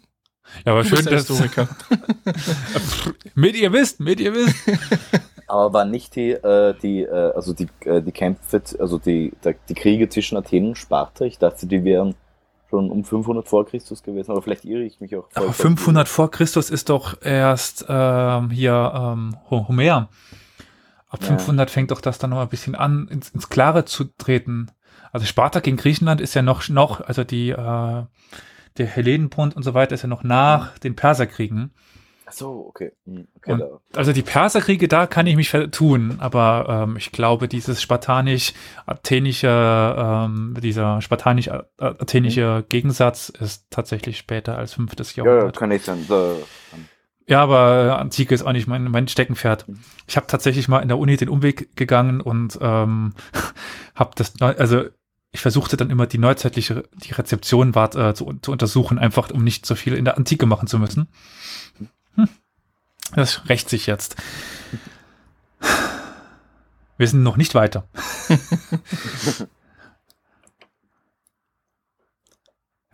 aber Du schön, dass Historiker. mit ihr wisst, mit ihr wisst. Aber waren nicht die, äh, die, äh, also die, äh, die Kämpfe, also die, der, die Kriege zwischen Athen und Sparta, ich dachte, die wären schon um 500 vor Christus gewesen, aber vielleicht irre ich mich auch. Aber vollkommen. 500 vor Christus ist doch erst ähm, hier ähm, Ho- Homer. Ab Ja. 500 fängt doch das dann noch ein bisschen an, ins, ins Klare zu treten. Also Sparta gegen Griechenland ist ja noch, noch also die, äh, der Hellenenbund und so weiter ist ja noch nach den Perserkriegen. So, okay. Hm, okay Und-. Also die Perserkriege, da kann ich mich vertun, aber ähm, ich glaube, dieses spartanisch-athenische, ähm, dieser spartanisch-athenische Gegensatz ist tatsächlich später als fünftes Ja, ja, Jahrhundert. kann nicht sein. Da, Ja, aber äh, Antike ist auch nicht mein, mein Steckenpferd. Ich habe tatsächlich mal in der Uni den Umweg gegangen und ähm, habe das, also ich versuchte dann immer die neuzeitliche, die Rezeption wart, äh, zu, zu untersuchen, einfach um nicht so viel in der Antike machen zu müssen. Das rächt sich jetzt. Wir sind noch nicht weiter.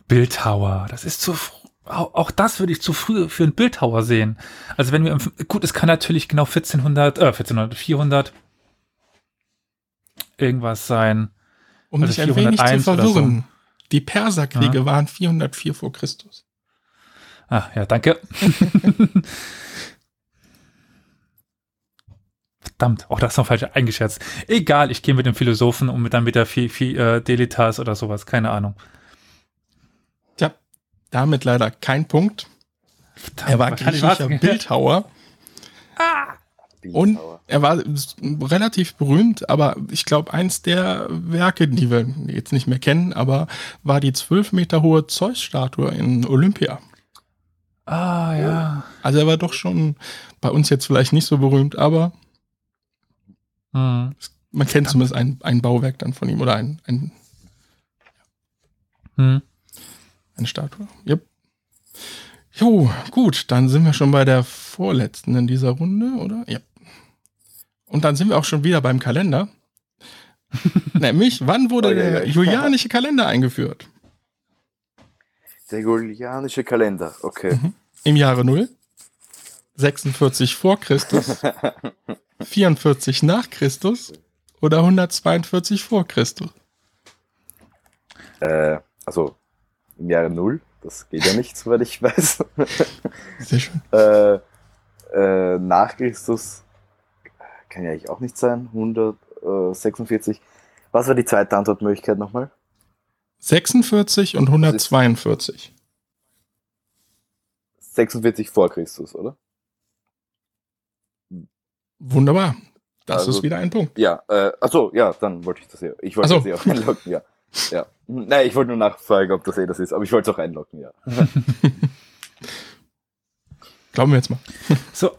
Bildhauer, das ist zu früh. Auch das würde ich zu früh für einen Bildhauer sehen. Also wenn wir, gut, es kann natürlich genau 1400, äh, 1400, 400 Um irgendwas sein. Also dich ein wenig zu 401 oder so. verwirren. Die Perserkriege waren 404 vor Christus. Ah, ja, danke. Verdammt, auch das ist noch falsch eingeschätzt. Egal, ich gehe mit dem Philosophen und mit dann mit der Fi Fi äh, Delitas oder sowas, keine Ahnung. Tja, damit leider kein Punkt. Verdammt, Er war griechischer Bildhauer und Bildhauer. er war relativ berühmt, aber ich glaube, eins der Werke, die wir jetzt nicht mehr kennen, aber war die zwölf Meter hohe Zeus-Statue in Olympia. Ah, ja. Also er war doch schon bei uns jetzt vielleicht nicht so berühmt, aber Hm. man kennt zumindest ein, ein Bauwerk dann von ihm oder ein, ein, Hm. eine Statue. Yep. Jo, gut, dann sind wir schon bei der vorletzten in dieser Runde, oder? Ja. Und dann sind wir auch schon wieder beim Kalender. Nämlich, wann wurde Oh, ja, der ja. julianische Kalender eingeführt? Der julianische Kalender, okay. Im Jahre 0, 46 vor Christus, 44 nach Christus oder 142 vor Christus? Äh, also im Jahre Null, das geht ja nicht, soweit ich weiß. Sehr schön. äh, äh, nach Christus kann ja eigentlich auch nicht sein. 146. Was war die zweite Antwortmöglichkeit nochmal? 46 und 142. 46 vor Christus, oder? Wunderbar. Das Also- ist wieder ein Punkt. Ja, äh, achso, ja, dann wollte ich das ja. Ich wollte so. das ja auch einloggen, ja. ja. Nein, ich wollte nur nachfragen, ob das eh das ist, aber ich wollte es auch einloggen, ja. Glauben wir jetzt mal. So,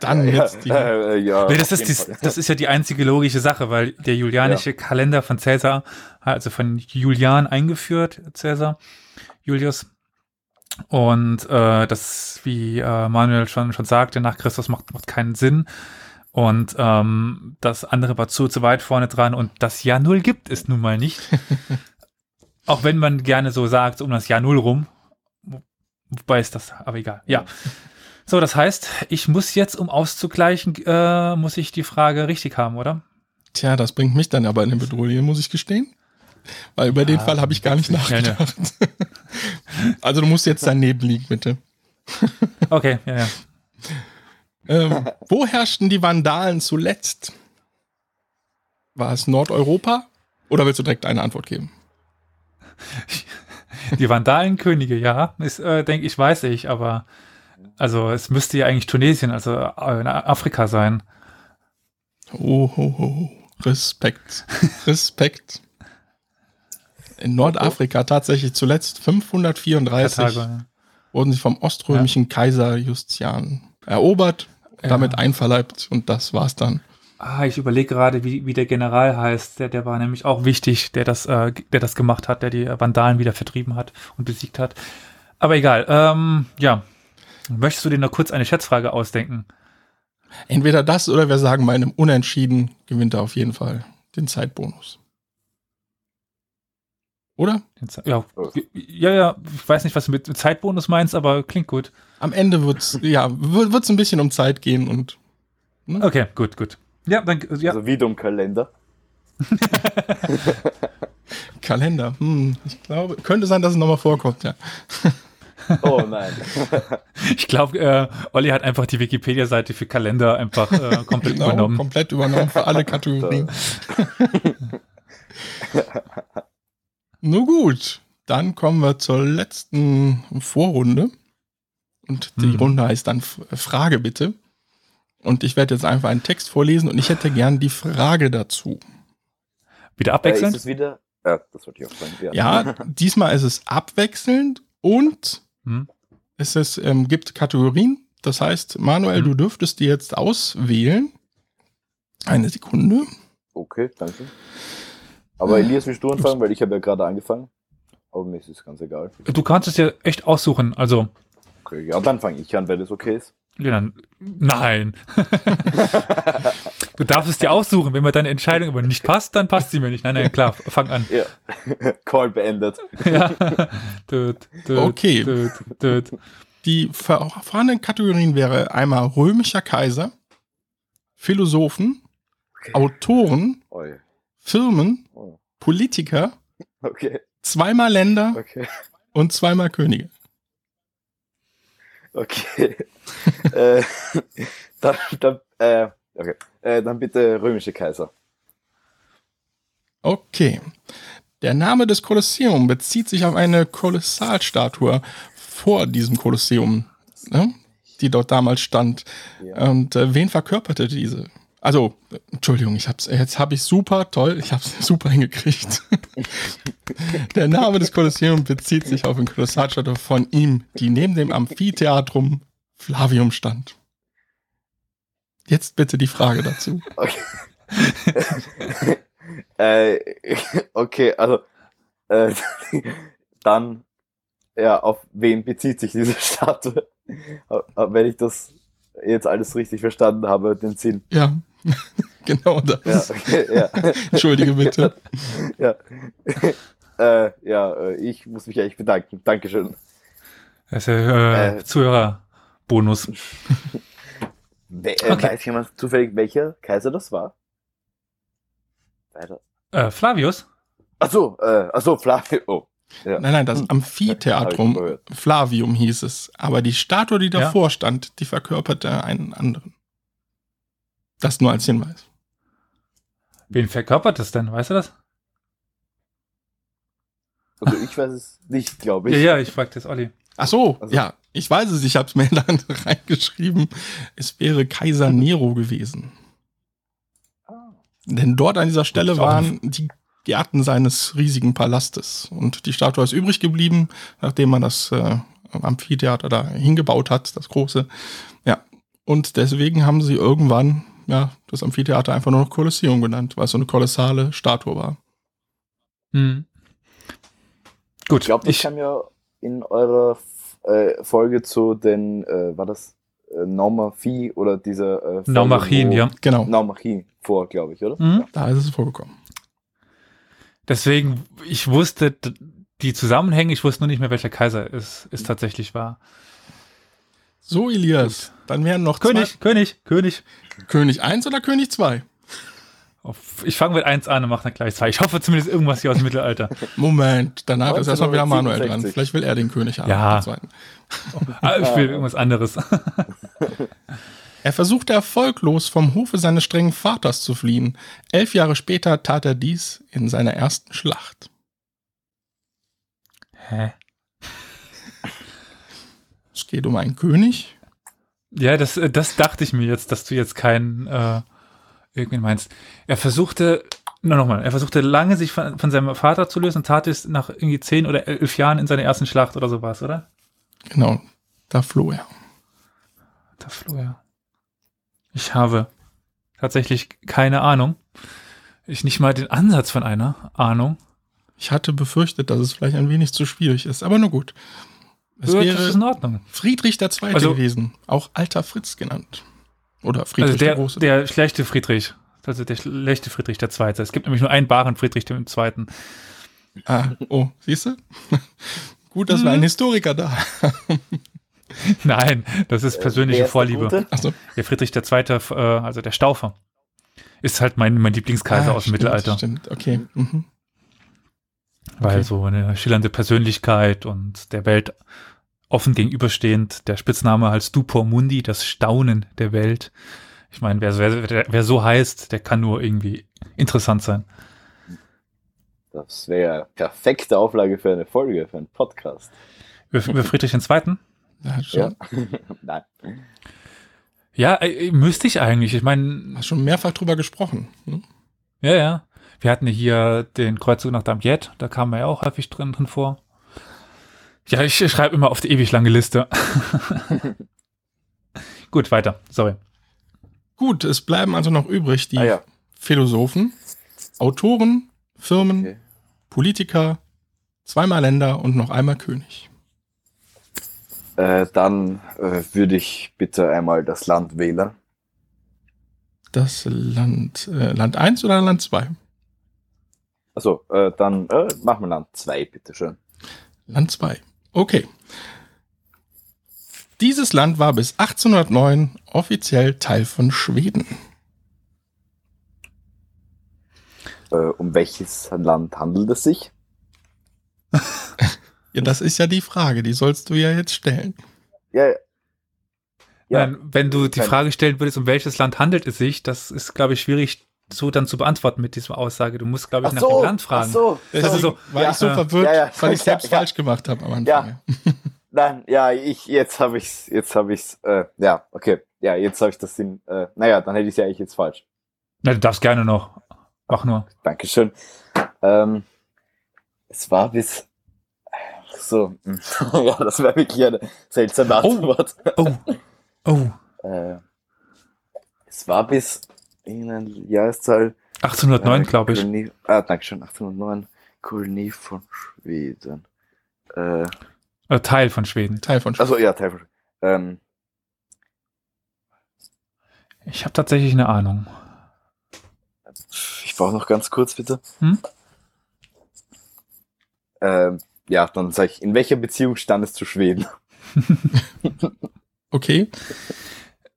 Dann ja, jetzt die. äh, äh, ja, Nee, das, ist die, das ist ja die einzige logische Sache, weil der julianische Kalender von Cäsar, also von Julian eingeführt, Cäsar, Julius. Und äh, das, wie äh, Manuel schon, schon sagte, nach Christus macht, macht keinen Sinn. Und ähm, das andere war zu, zu weit vorne dran und das Jahr Null gibt es nun mal nicht. Auch wenn man gerne so sagt, um das Jahr Null rum. Wo- Wobei ist das, aber egal. Ja. So, das heißt, ich muss jetzt, um auszugleichen, äh, muss ich die Frage richtig haben, oder? Tja, das bringt mich dann aber in eine Bedrohung, muss ich gestehen. Weil über den Fall habe ich gar nicht Ja, ne. Also du musst jetzt daneben liegen, bitte. Okay, ja, ja. Ähm, wo herrschten die Vandalen zuletzt? War es Nordeuropa? Oder willst du direkt eine Antwort geben? Die Vandalenkönige, ja, ist, äh, denke ich, weiß ich, aber also es müsste ja eigentlich Tunesien, also äh, Afrika sein. Oh, ho, ho. Respekt. Respekt. In Nordafrika tatsächlich zuletzt 534 Karthago, ja. wurden sie vom oströmischen Kaiser Justian erobert, Ja. damit einverleibt und das war's dann. Ah, ich überlege gerade, wie, wie der General heißt. Der, der war nämlich auch wichtig, der das, äh, der das gemacht hat, der die Vandalen wieder vertrieben hat und besiegt hat. Aber egal. Ähm, ja. Möchtest du dir noch kurz eine Schätzfrage ausdenken? Entweder das oder wir sagen, bei einem Unentschieden gewinnt er auf jeden Fall den Zeitbonus. Oder? Ja, ja, ja, ich weiß nicht, was du mit Zeitbonus meinst, aber klingt gut. Am Ende wird's, ja, wird es ein bisschen um Zeit gehen und Okay, gut, gut. Ja, dann, ja, Also wieder um Kalender. Kalender. Hm, ich glaube, könnte sein, dass es nochmal vorkommt, ja. Oh nein. ich glaube, äh, Olli hat einfach die Wikipedia-Seite für Kalender einfach äh, komplett Genau, übernommen. komplett übernommen für alle Kategorien. Nun gut, dann kommen wir zur letzten Vorrunde. Und die Mhm. Runde heißt dann F- Frage bitte. Und ich werde jetzt einfach einen Text vorlesen und ich hätte gern die Frage dazu. Wieder Äh, ist abwechselnd? es wieder? Ja, das wollte ich auch sagen. Ja. Ja, diesmal ist es abwechselnd und Hm? es ist, ähm, gibt Kategorien. Das heißt, Manuel, Mhm. du dürftest dir jetzt auswählen. Eine Sekunde. Okay, danke. Aber Elias, willst du anfangen? Weil ich habe ja gerade angefangen. Aber mir ist es ganz egal. Du kannst es ja echt aussuchen. Also, Okay, ja, dann fange ich an, wenn das okay ist. ja, dann, nein. du darfst es dir aussuchen. Wenn mir deine Entscheidung aber nicht passt, dann passt sie mir nicht. Nein, nein, klar, fang an. Ja. Call beendet. Ja. Tut, tut, Okay. Tut. Die vorhandenen Kategorien wäre einmal römischer Kaiser, Philosophen, Okay. Autoren, Oh, ja. Firmen, Oh. Politiker, Okay, zweimal Länder okay, und zweimal Könige. okay. äh, dann, dann, äh, okay. Äh, dann bitte römische Kaiser. Okay. Der Name des Kolosseum bezieht sich auf eine Kolossalstatue vor diesem Kolosseum, ne, die dort damals stand. Ja. Und äh, wen verkörperte diese? Also, äh, Entschuldigung, ich hab's, jetzt habe ich super toll, ich habe es super hingekriegt. Der Name des Kolosseum bezieht sich auf eine Kolossalstatue von ihm, die neben dem Amphitheatrum Flavium stand. Jetzt bitte die Frage dazu. Okay. äh, okay, also äh, dann ja, auf wen bezieht sich diese Statue? Äh, Wenn ich das jetzt alles richtig verstanden habe, den Sinn. Ja, genau Ja, das. okay, ja. Entschuldige bitte. ja. äh, ja, äh, ich muss mich eigentlich bedanken. Dankeschön. Das ist ja äh, Äh. Zuhörerbonus. We äh, Okay. Weiß jemand zufällig, welcher Kaiser das war? Weiter. Äh, Flavius? Achso, äh, achso, Flavio. Oh. Ja. Nein, nein, das Hm. Amphitheatrum. Flavium hieß es. Aber die Statue, die Ja. davor stand, die verkörperte einen anderen. Das nur als Hinweis. Wen verkörpert das denn? Weißt du das? Also ich weiß es nicht, glaube ich. Ja, ja, ich frag das Olli. Ach so, Also- ja, ich weiß es, ich habe es mir dann reingeschrieben. Es wäre Kaiser Nero gewesen. Ah. Denn dort an dieser Stelle waren die Gärten seines riesigen Palastes. Und die Statue ist übrig geblieben, nachdem man das äh, Amphitheater da hingebaut hat, das große. Ja. Und deswegen haben sie irgendwann ja, das Amphitheater einfach nur noch Kolosseum genannt, weil es so eine kolossale Statue war. Hm. Gut, Ich glaube, das ich, kam ja in eurer äh, Folge zu den, äh, war das äh, Naumachie oder dieser äh, Naumachien, ja. Genau, Naumachie vor, glaube ich, oder? Mhm. da ist es vorgekommen. Deswegen, ich wusste, die Zusammenhänge, ich wusste nur nicht mehr, welcher Kaiser es ist tatsächlich war. So, Elias, dann wären noch König, zwei. König, König. König 1 oder König 2? Auf- Ich fange mit 1 an und mache dann gleich 2. Ich hoffe zumindest irgendwas hier aus dem Mittelalter. Moment, danach ist erstmal wieder Manuel dran. 1967. Vielleicht will er den König haben. Ja. Ah, ich will irgendwas anderes. Er versuchte erfolglos vom Hofe seines strengen Vaters zu fliehen. Elf Jahre später tat er dies in seiner ersten Schlacht. Hä? Es geht um einen König. Ja, das, äh, das dachte ich mir jetzt, dass du jetzt keinen äh, irgendwie meinst. Er versuchte, na nochmal, er versuchte lange sich von, von seinem Vater zu lösen und tat es nach irgendwie zehn oder elf Jahren in seiner ersten Schlacht oder sowas, oder? Genau, da floh er. Da floh er. Ich habe tatsächlich keine Ahnung. Ich nicht mal den Ansatz von einer Ahnung. Ich hatte befürchtet, dass es vielleicht ein wenig zu schwierig ist, aber nur gut. Es das ist wäre in Ordnung. Friedrich II. Also- gewesen, auch Alter Fritz genannt. Oder Friedrich Also der, der Große. der schlechte Friedrich. Also der schlechte Friedrich der Zweite. Es gibt nämlich nur einen wahren Friedrich dem Zweiten. ah, oh, siehst du? Gut, dass wir Mhm. einen Historiker da haben. Nein, das ist persönliche Wer ist der Vorliebe. Achso, Der Friedrich der Zweite, äh, also der Staufer, ist halt mein, mein Lieblingskaiser ah, aus dem stimmt, Mittelalter. Stimmt, okay. Mhm. Weil Okay. so eine schillernde Persönlichkeit und der Welt offen gegenüberstehend, der Spitzname halt Stupor Mundi, das Staunen der Welt. Ich meine, wer, wer, wer so heißt, der kann nur irgendwie interessant sein. Das wäre perfekte Auflage für eine Folge, für einen Podcast. Über, über Friedrich den Zweiten? Ja, schon, Nein. Ja, äh, müsste ich eigentlich. Ich meine, Hast schon mehrfach drüber gesprochen. Ne? ja, ja. Wir hatten ja hier den Kreuzzug nach Damiette, da kam er ja auch häufig drin, drin vor. Ja, ich schreibe immer auf die ewig lange Liste. Gut, weiter. Sorry. Gut, es bleiben also noch übrig die Ah ja. Philosophen, Autoren, Firmen, Okay. Politiker, zweimal Länder und noch einmal König. Äh, dann äh, würde ich bitte einmal das Land wählen. Das Land, äh, Land 1 oder Land 2? Also, äh, dann äh, machen wir Land 2, bitteschön. Land 2. Okay. Dieses Land war bis 1809 offiziell Teil von Schweden. Äh, um welches Land handelt es sich? Ja, das ist ja die Frage, die sollst du ja jetzt stellen. Ja, ja. Nein, wenn du die. Frage stellen würdest, um welches Land handelt es sich, das ist, glaube ich, schwierig so dann zu beantworten mit dieser Aussage. Du musst, glaube ich, Ach nach so, dem Land fragen. Ach so, Das ist so, War ja, ich so verwirrt, ja, ja. weil ich selbst falsch gemacht habe am Anfang. Ja. Nein, ja, ich, jetzt habe ich's, jetzt habe ich's, äh, ja, okay, ja, jetzt habe ich das in, äh, naja, dann hätte ich ja eigentlich jetzt falsch. Na, du darfst gerne noch. Mach nur. Dankeschön. Ähm, es war bis, ach so, hm. ja, das wäre wirklich eine seltsame Oh. Antwort. Oh. Oh. Äh, es war bis in einer Jahreszahl. 1809, äh, glaube ich. Kolonie, ah, Dankeschön, 1809, Kolonie von Schweden. Äh, Äh, Teil von Schweden. Teil von Schweden. also ja, Teil von ähm, Ich habe tatsächlich eine Ahnung. Ich brauche noch ganz kurz, bitte. Hm? Ähm, ja, dann sage ich, in welcher Beziehung stand es zu Schweden? Okay.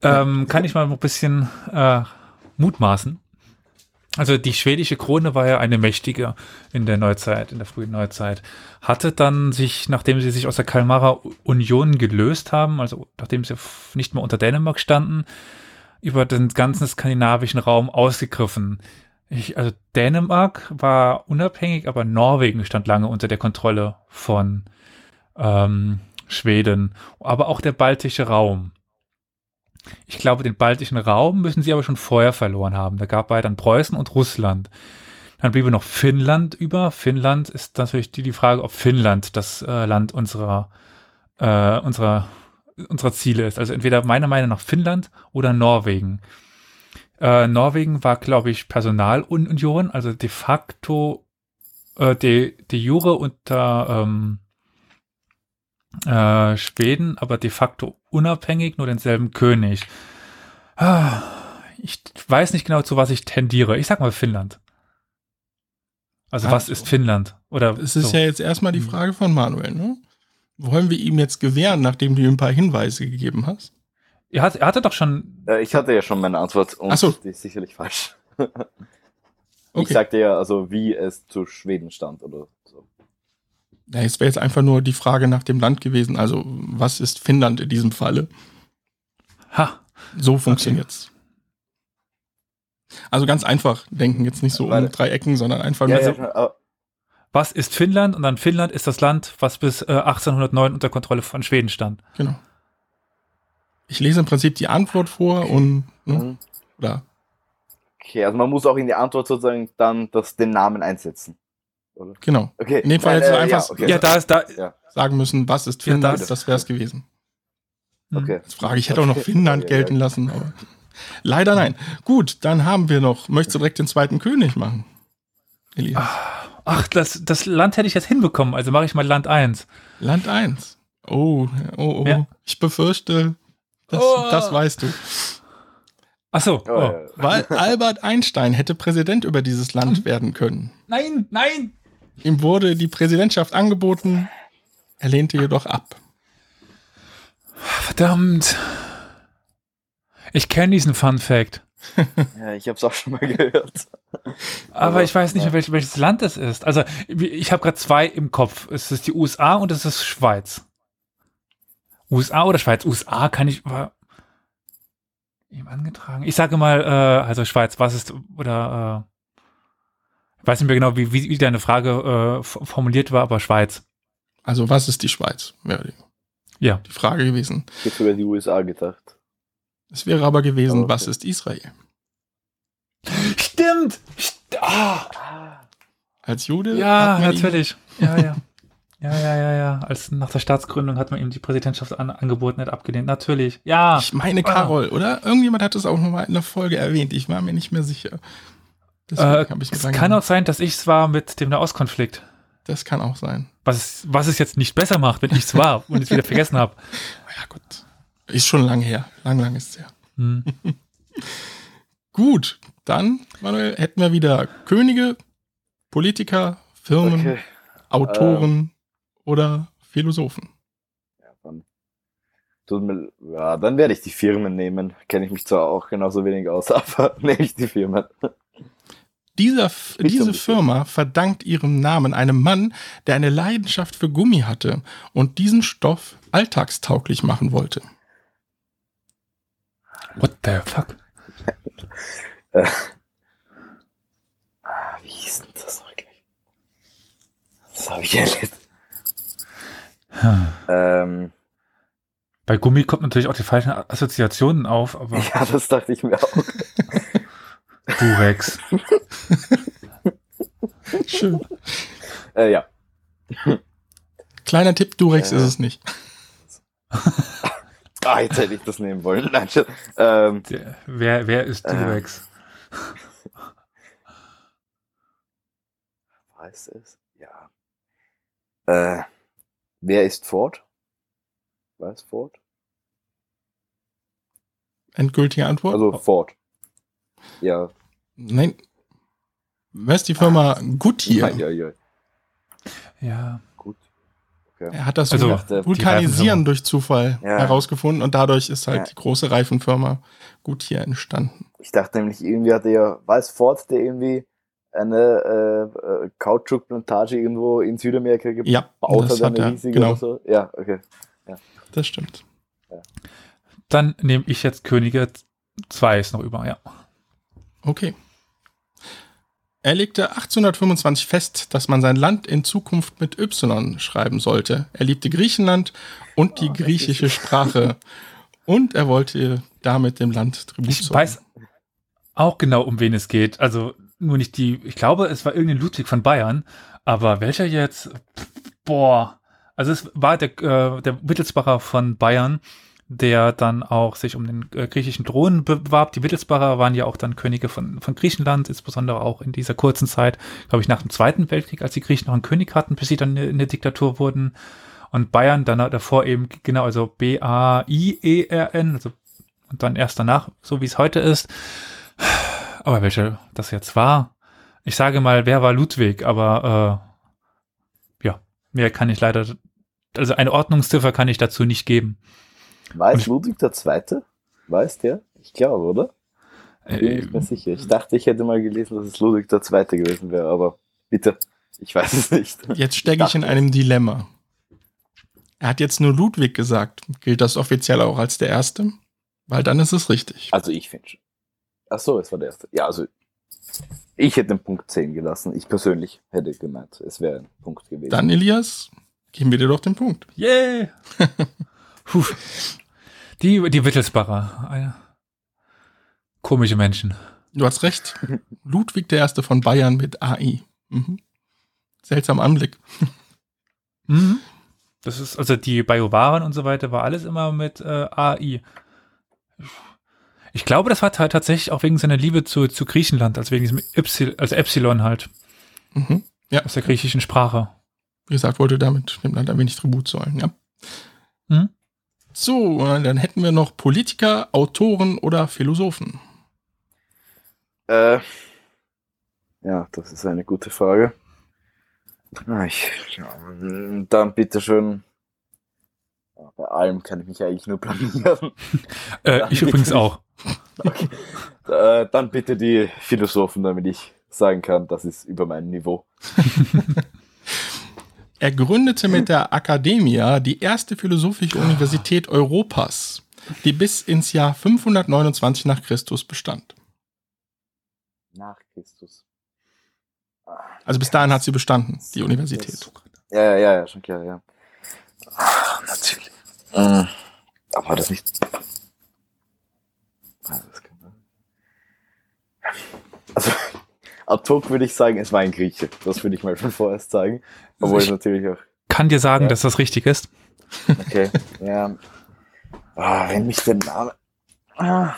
Ähm, kann ich mal ein bisschen äh, mutmaßen? Also die schwedische Krone war ja eine mächtige in der Neuzeit, in der frühen Neuzeit. Hatte dann sich, nachdem sie sich aus der Kalmarer Union gelöst haben, also nachdem sie nicht mehr unter Dänemark standen, über den ganzen skandinavischen Raum ausgegriffen. Ich, also Dänemark war unabhängig, aber Norwegen stand lange unter der Kontrolle von ähm, Schweden, aber auch der baltische Raum. Ich glaube, den baltischen Raum müssen sie aber schon vorher verloren haben. Da gab bei dann Preußen und Russland. Dann bliebe noch Finnland über. Finnland ist natürlich die, die Frage, ob Finnland das äh, Land unserer, äh, unserer, unserer Ziele ist. Also entweder meiner Meinung nach Finnland oder Norwegen. Äh, Norwegen war, glaube ich, Personalunion, also de facto äh, de, de jure unter ähm, äh, Schweden, aber de facto unabhängig, nur denselben König. Ah, Ich weiß nicht genau, zu was ich tendiere. Ich sag mal Finnland. Also, Ach was ist Finnland? Oder Es ist so. ja jetzt erstmal die Hm. Frage von Manuel, ne? Wollen wir ihm jetzt gewähren, nachdem du ihm ein paar Hinweise gegeben hast? er, hat, er hatte doch schon. Äh, ich hatte ja schon meine Antwort und Ach so. die ist sicherlich falsch. Ich Okay. sagte ja, also wie es zu Schweden stand oder. Ja, es wäre jetzt einfach nur die Frage nach dem Land gewesen. Also, was ist Finnland in diesem Falle? Ha, So funktioniert's. Also ganz einfach denken, jetzt nicht so um Warte. drei Ecken, sondern einfach Ja, nur ja, so. aber, was ist Finnland? Und dann Finnland ist das Land, was bis äh, 1809 unter Kontrolle von Schweden stand. Genau. Ich lese im Prinzip die Antwort vor und ne, mhm. oder okay, also man muss auch in die Antwort sozusagen dann das, den Namen einsetzen. Oder? genau Okay. In dem Fall hättest du äh, einfach- ja, okay. Ja, da ist da. sagen müssen, was ist Ja, Finnland, das- das wäre es gewesen. hm. okay. Jetzt frage ich, hätte auch noch. Finnland Ja, ja, gelten lassen, aber leider nein. Gut, dann haben wir noch, möchtest du direkt den zweiten König machen? Elias. Ach, das, das Land hätte ich jetzt hinbekommen, also mache ich mal Land 1. Land 1. Oh, oh, oh. Ja. Ich befürchte, das, Oh. das weißt du. Ach so. Oh, Oh. ja. Weil Albert Einstein hätte Präsident über dieses Land werden können. Nein, nein. Ihm wurde die Präsidentschaft angeboten, er lehnte jedoch ab. Verdammt. Ich kenne diesen Fun Fact, ja, ich habe es auch schon mal gehört. aber ich weiß nicht, ja. welch, welches Land es ist. Also, ich habe gerade zwei im Kopf. Es ist die USA und es ist Schweiz. USA oder Schweiz? USA kann ich. War, ihm angetragen. Ich sage mal, äh, also Schweiz, was ist, oder, äh, ich weiß nicht mehr genau, wie, wie, wie deine Frage äh, formuliert war, aber Schweiz. Also was ist die Schweiz? Wäre die, Ja. die Frage gewesen. Ich hätte sogar die USA gedacht. Es wäre aber gewesen, Okay. was ist Israel? Stimmt! St ah, Als Jude? ja, hat man ihm- natürlich. Ja, ja. Ja, ja, ja, ja. Als nach der Staatsgründung hat man ihm die Präsidentschaft an, angeboten, hat abgelehnt. Natürlich. Ja. Ich meine Karol, oder? Irgendjemand hat es auch nochmal in der Folge erwähnt. Ich war mir nicht mehr sicher. Deswegen Äh, es kann auch sein, dass ich es war mit dem Nahostkonflikt. Das kann auch sein. Was, was es jetzt nicht besser macht, wenn ich es war und es wieder vergessen habe. Ja, gut. Ist schon lang her. Lang, lang ist es her. Hm. Gut, dann, Manuel, hätten wir wieder Könige, Politiker, Firmen, Okay. Autoren oder Philosophen. Ja, dann, mir, ja, dann werde ich die Firmen nehmen. Kenne ich mich zwar auch genauso wenig aus, aber nehme ich die Firmen. Dieser, diese. Firma verdankt ihrem Namen einem Mann, der eine Leidenschaft für Gummi hatte und diesen Stoff alltagstauglich machen wollte. What the fuck? Ah, wie hieß denn das gleich? Das habe ich erlebt. Hm. Ähm, Bei Gummi kommt natürlich auch die falschen Assoziationen auf, aber ja, das dachte ich mir auch. Durex. Schön. Äh, ja. Kleiner Tipp, Durex Äh. ist es nicht. Ah, jetzt hätte ich das nehmen wollen. Nein, ähm, Der, wer, wer ist Äh. Durex? weiß es? Ja. Äh, wer ist Ford? Weiß Ford? Endgültige Antwort? Also Ford. Ja. Nein. Wer ist die Firma Goodyear? Ja, ja, ja. Ja. Gut. Okay. Er hat das Also, Vulkanisieren durch Zufall Ja. herausgefunden und dadurch ist halt Ja. die große Reifenfirma Goodyear entstanden. Ich dachte nämlich, irgendwie hatte ja, weiß Ford, der irgendwie eine äh, äh, Kautschukplantage irgendwo in Südamerika gebaut Ja, das hat, hat eine er, riesige genau. oder so. Ja, okay. Das stimmt. Dann nehme ich jetzt Könige 2 ist noch über, ja. Okay. Er legte 1825 fest, dass man sein Land in Zukunft mit Y schreiben sollte. Er liebte Griechenland und die das griechische Sprache. Und er wollte damit dem Land Tribut Ich weiß auch genau, um wen es geht. Also nur nicht die, ich glaube, es war irgendein Ludwig von Bayern, aber welcher jetzt? Boah. Also es war der, äh, der Wittelsbacher von Bayern, der dann auch sich um den äh, griechischen Thron bewarb. Die Wittelsbacher waren ja auch dann Könige von, von Griechenland, insbesondere auch in dieser kurzen Zeit, glaube ich, nach dem Zweiten Weltkrieg, als die Griechen noch einen König hatten, bis sie dann in eine Diktatur wurden. Und Bayern dann davor eben, genau, also B-A-I-E-R-N, also und dann erst danach, so wie es heute ist. Aber welche das jetzt war, Ich sage mal, wer war Ludwig, aber äh, ja, mehr kann ich leider, also eine Ordnungsziffer kann ich dazu nicht geben. War es Ludwig der Zweite? War es der? Ich glaube, oder? Bin Äh, nicht mehr sicher. Ich dachte, ich hätte mal gelesen, dass es Ludwig der Zweite gewesen wäre, aber bitte, ich weiß es nicht. Jetzt stecke ich in einem Dilemma. Er hat jetzt nur Ludwig gesagt. Gilt das offiziell auch als der Erste? Weil dann ist es richtig. Also ich finde schon. Ach so, es war der erste. Ja, also ich hätte den Punkt 10 gelassen. Ich persönlich hätte gemeint, es wäre ein Punkt gewesen. Dann, Elias, geben wir dir doch den Punkt. Yay! Puh. Die, die Wittelsbacher. Eine- Komische Menschen. Du hast recht. Ludwig der Erste von Bayern mit AI. Mhm. Seltsamer Anblick. Mhm. Das ist, also die Biowaren und so weiter war alles immer mit äh, AI. Ich glaube, das war ta- tatsächlich auch wegen seiner Liebe zu, zu Griechenland, also wegen diesem Epsilon, also Epsilon halt, Mhm. Ja, aus der griechischen Sprache. wie gesagt, wollte damit dem Land ein wenig Tribut zollen. Ja. Mhm. So, dann hätten wir noch Politiker, Autoren oder Philosophen. Äh, ja, das ist eine gute Frage. Ah, Ich, dann bitte schön. Ja, Bei allem kann ich mich eigentlich nur blamieren. Äh, ich übrigens auch. Äh, dann bitte die Philosophen, damit ich sagen kann, das ist über mein Niveau. Er gründete mit der Academia die erste philosophische Universität Europas, die bis ins Jahr 529 nach Christus bestand. Nach Christus. Also bis dahin hat sie bestanden, die Universität. Ja, ja, ja, ja, schon klar, ja. Ah, natürlich. Mhm. Aber das nicht. Ah. Also, ad hoc würde ich sagen, es war ein Grieche. Das würde ich mal schon vorerst sagen. Obwohl Ich- es natürlich auch. Kann dir sagen, Ja. dass das richtig ist. Okay, ja. Ah, wenn mich der Name. Ah.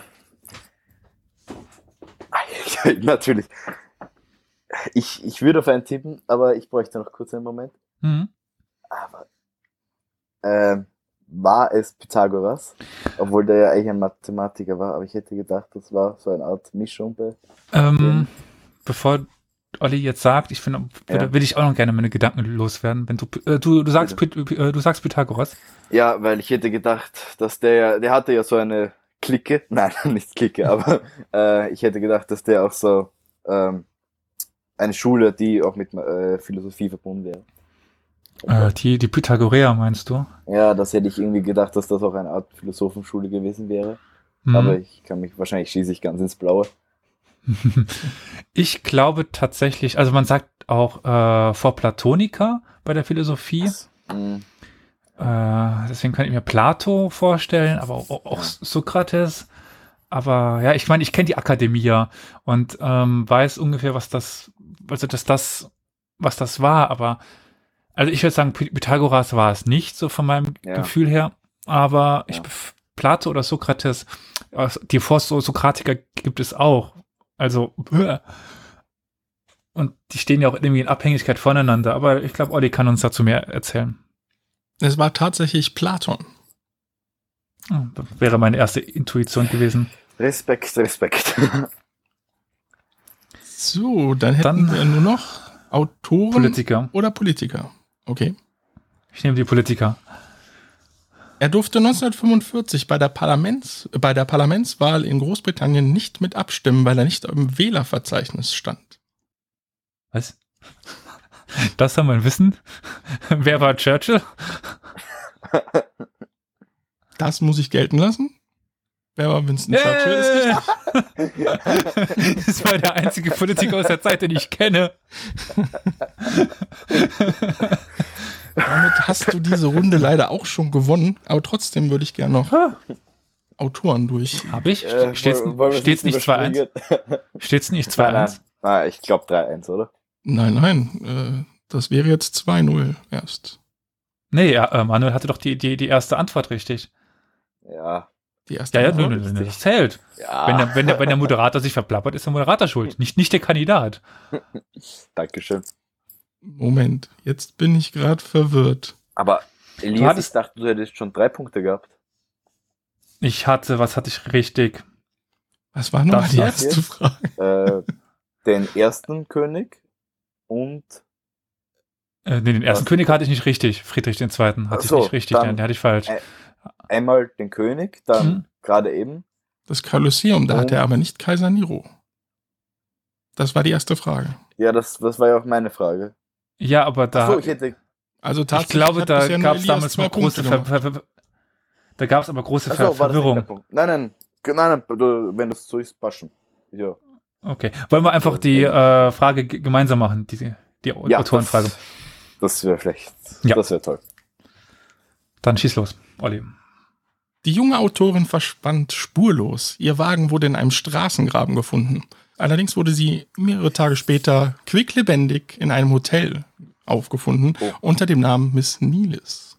Ja, natürlich. Ich, ich würde auf einen tippen, aber ich bräuchte noch kurz einen Moment. Mhm. Aber ähm, war es Pythagoras? Obwohl der ja eigentlich ein Mathematiker war, aber ich hätte gedacht, das war so eine Art Mischung bei. Ähm, bevor Olli jetzt sagt, ich finde, Ja. will ich auch noch gerne meine Gedanken loswerden. Wenn du, äh, du, du sagst, äh, du sagst Pythagoras. Ja, weil ich hätte gedacht, dass der, ja- der hatte ja so eine Clique, nein, nicht Clique, aber äh, ich hätte gedacht, dass der auch so ähm, eine Schule, die auch mit äh, Philosophie verbunden wäre. Äh, die, die Pythagoreer meinst du? Ja, das hätte ich irgendwie gedacht, dass das auch eine Art Philosophenschule gewesen wäre. Mhm. Aber ich kann mich, wahrscheinlich schieße ich ganz ins Blaue. Ich glaube tatsächlich, also man sagt auch äh, vor Platoniker bei der Philosophie. Mhm. Äh, deswegen kann ich mir Plato vorstellen, aber auch, auch Sokrates. Aber ja, ich meine, ich kenne die Akademie ja und ähm, weiß ungefähr, was das, also dass das, was das war. Aber also ich würde sagen, Py- Pythagoras war es nicht, so von meinem Ja. Gefühl her. Aber ich Ja. bef- Plato oder Sokrates, die Vor-Sokratiker gibt es auch. Also und die stehen ja auch irgendwie in Abhängigkeit voneinander. Aber ich glaube, Olli kann uns dazu mehr erzählen. Es war tatsächlich Platon. Ah, Das wäre meine erste Intuition gewesen. Respekt, Respekt. So, dann hätten Dann- wir nur noch Autoren Politiker. oder Politiker. Okay. Ich nehme die Politiker. Er durfte 1945 bei der, Parlaments, bei der Parlamentswahl in Großbritannien nicht mit abstimmen, weil er nicht im Wählerverzeichnis stand. Was? Das soll man wissen. Wer war Churchill? Das muss ich gelten lassen. Wer war Winston Churchill? Ist richtig. Das war der einzige Politiker aus der Zeit, den ich kenne. Damit hast du diese Runde leider auch schon gewonnen, aber trotzdem würde ich gerne noch Autoren durch. Hab ich? Äh, Steht's, wollen- steht's nicht 2-1? überspringen? Steht's nicht Nein, 2-1? nein. Ah, ich glaube 3-1, oder? Nein, nein, äh, das wäre jetzt 2-0 erst. Nee, ja, äh, Manuel hatte doch die, die, die erste Antwort richtig. Ja. Die erste Ja, ja, Antwort. nö, nö, nö, das zählt. Ja. Wenn, der, wenn, der, wenn der Moderator sich verplappert, ist der Moderator schuld, nicht, nicht der Kandidat. Dankeschön. Moment, jetzt bin ich gerade verwirrt. Aber Elias, Du hattest- ich dachte, du hättest schon drei Punkte gehabt. Ich hatte, was hatte ich richtig? Was war nochmal Das die erste jetzt? Frage? Äh, den ersten König und Äh, nee, den ersten Was? König hatte ich nicht richtig. Friedrich II. hatte Ach ich so, nicht richtig, dann- den, den hatte ich falsch. Einmal den König, dann Mhm. gerade eben. Das Kolosseum, da hat Oh. er aber nicht Kaiser Nero. Das war die erste Frage. Ja, das, das war ja auch meine Frage. Ja, aber da, Achso, ich hätte. Also ich tatsächlich glaube, hat da gab es damals noch große Ver. Ver Ver Da gab es aber große nicht der Verwirrung. Nein, nein, nein, nein, du- wenn das so ist, passen. Ja. Okay. Wollen wir einfach die äh, Frage ge- gemeinsam machen, die, die Ja, Autorenfrage? Das, das wäre schlecht. Ja. Das wäre toll. Dann schieß los, Olli. Die junge Autorin verschwand spurlos. Ihr Wagen wurde in einem Straßengraben gefunden. Allerdings wurde sie mehrere Tage später quicklebendig in einem Hotel aufgefunden Oh. unter dem Namen Miss Neelis.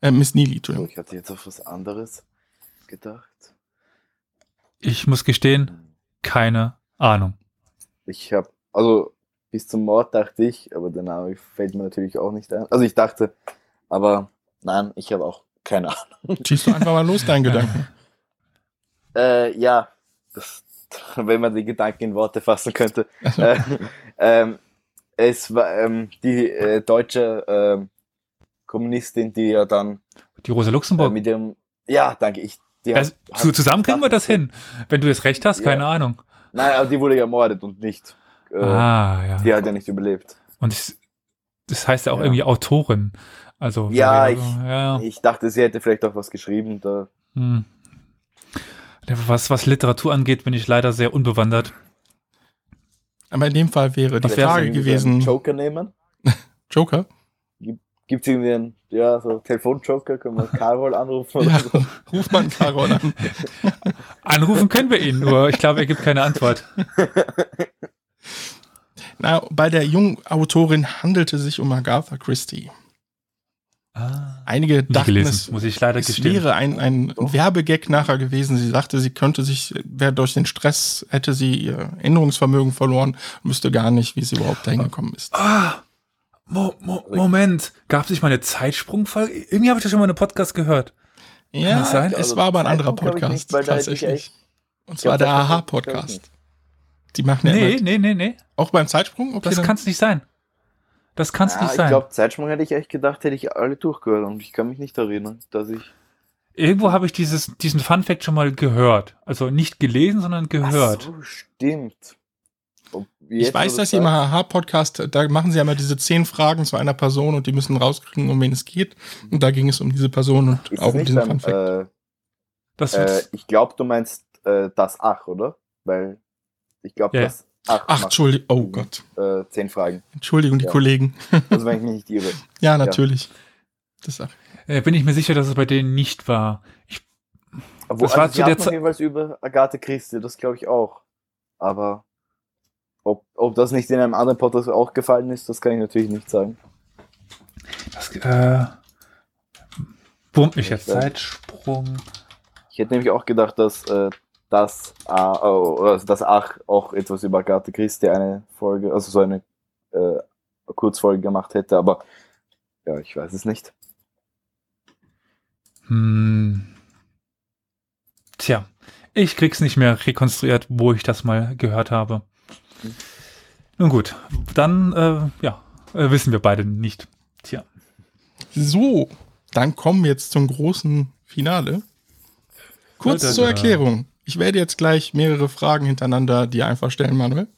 Äh, Miss Neely, Entschuldigung. Ich hatte jetzt auf was anderes gedacht. Ich muss gestehen, keine Ahnung. Ich habe, also bis zum Mord dachte ich, aber der Name fällt mir natürlich auch nicht ein. Also ich dachte, aber nein, ich habe auch keine Ahnung. Schießt du einfach mal los, deinen Gedanken. Äh, ja, das, wenn man die Gedanken in Worte fassen könnte. äh, ähm, es war ähm, die äh, deutsche ähm, Kommunistin, die ja dann Die Rosa äh, Luxemburg. mit ihrem, ja, danke, ich. Die also, hat- zu, zusammen kriegen wir das hin. Wenn du jetzt recht hast, Ja. keine Ahnung. Nein, aber die wurde ja ermordet und nicht. Äh, ah, ja. Die hat ja nicht überlebt. Und es, das heißt ja auch Ja. irgendwie Autorin. Also, Ja, ich- ja. Ich dachte, sie hätte vielleicht auch was geschrieben. Da. Hm. Was, was Literatur angeht, bin ich leider sehr unbewandert. Aber in dem Fall wäre die Was Frage gewesen, einen Joker nehmen. Joker? Gibt es irgendwie einen, ja, so Telefonjoker? Können wir Carol anrufen? Oder Ja, so? ruf mal einen Carol an. Anrufen können wir ihn, nur ich glaube, er gibt keine Antwort. Na, bei der jungen Autorin handelte es sich um Agatha Christie. Ah. Einige dachten, es, muss ich leider es gestehen. wäre ein, ein Doch. Werbegag nachher gewesen. Sie sagte, sie könnte sich, wäre durch den Stress, hätte sie ihr Erinnerungsvermögen verloren, wüsste gar nicht, wie sie überhaupt dahin gekommen ist. Ah, Mo Mo Moment, gab es nicht mal eine Zeitsprungfolge? Irgendwie habe ich das schon mal in einem Podcast gehört. Ja, das sein? es Also war aber ein anderer Podcast, nicht, da tatsächlich. Und zwar der Aha-Podcast. Die machen ja Nee, immer, nee, nee, nee. auch beim Zeitsprung? Okay, Das kann es nicht sein. Das kann es Ja, nicht ich sein. glaube, Zeitsprung hätte ich echt gedacht, hätte ich alle durchgehört und ich kann mich nicht erinnern, dass ich. Irgendwo habe ich dieses, diesen Fun-Fact schon mal gehört. Also nicht gelesen, sondern gehört. Ach so, stimmt. Ich weiß, dass sie im Aha-Podcast, da machen sie ja immer diese zehn Fragen zu einer Person und die müssen rauskriegen, um wen es geht. Und da ging es um diese Person und Ist auch um diesen dann, Fun-Fact. äh, Das äh, ich glaube, du meinst äh, das Ach, oder? Weil ich glaube, Ja. das Ach, Ach, Entschuldigung, oh Gott. äh, zehn Fragen. Entschuldigung, die Ja. Kollegen. Also wenn ich mich nicht irre. Ja, natürlich. Das auch. äh, bin ich mir sicher, dass es bei denen nicht war. Ich, Wo, Das war also, zu sie der hatten Ze- auf jeden Fall über Agathe Christie, das glaube ich auch. Aber ob, ob das nicht in einem anderen Podcast auch gefallen ist, das kann ich natürlich nicht sagen. das äh, wurmt mich jetzt. Ich weiß. Zeitsprung. Ich hätte nämlich auch gedacht, dass äh, das, äh, oh, also das Ach auch etwas über Agathe Christie eine Folge, also so eine äh, Kurzfolge gemacht hätte, aber ja, ich weiß es nicht. Hm. Tja, ich krieg's nicht mehr rekonstruiert, wo ich das mal gehört habe. Nun gut, dann äh, ja, äh, wissen wir beide nicht. Tja. So, dann kommen wir jetzt zum großen Finale. Kurz zur da- Erklärung. Ich werde jetzt gleich mehrere Fragen hintereinander dir einfach stellen, Manuel.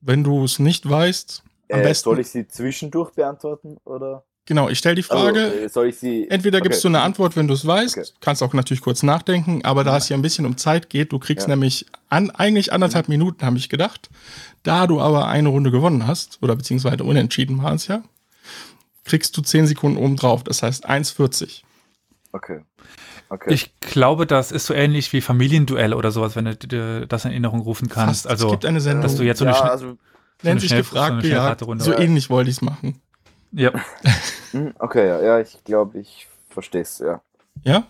Wenn du es nicht weißt, am Äh, besten. soll ich sie zwischendurch beantworten oder? genau, ich stelle die Frage. Also, soll ich sie? Entweder gibst Okay. du eine Antwort, wenn du es weißt, Okay. kannst auch natürlich kurz nachdenken, aber da es hier ein bisschen um Zeit geht, du kriegst Ja. nämlich an, eigentlich anderthalb Minuten, habe ich gedacht. Da du aber eine Runde gewonnen hast, oder beziehungsweise unentschieden war es ja, kriegst du zehn Sekunden oben drauf, das heißt 1,40. Okay. Okay. Ich glaube, das ist so ähnlich wie Familienduell oder sowas, wenn du dir das in Erinnerung rufen kannst. Fast. Also, es gibt eine Sendung, dass du jetzt so eine ja, Schnell- also, eine nennt sich so gefragt. So Ja. ähnlich wollte ich es machen. ja. hm, okay, ja, ja, ich glaube, ich verstehe es, ja. Ja?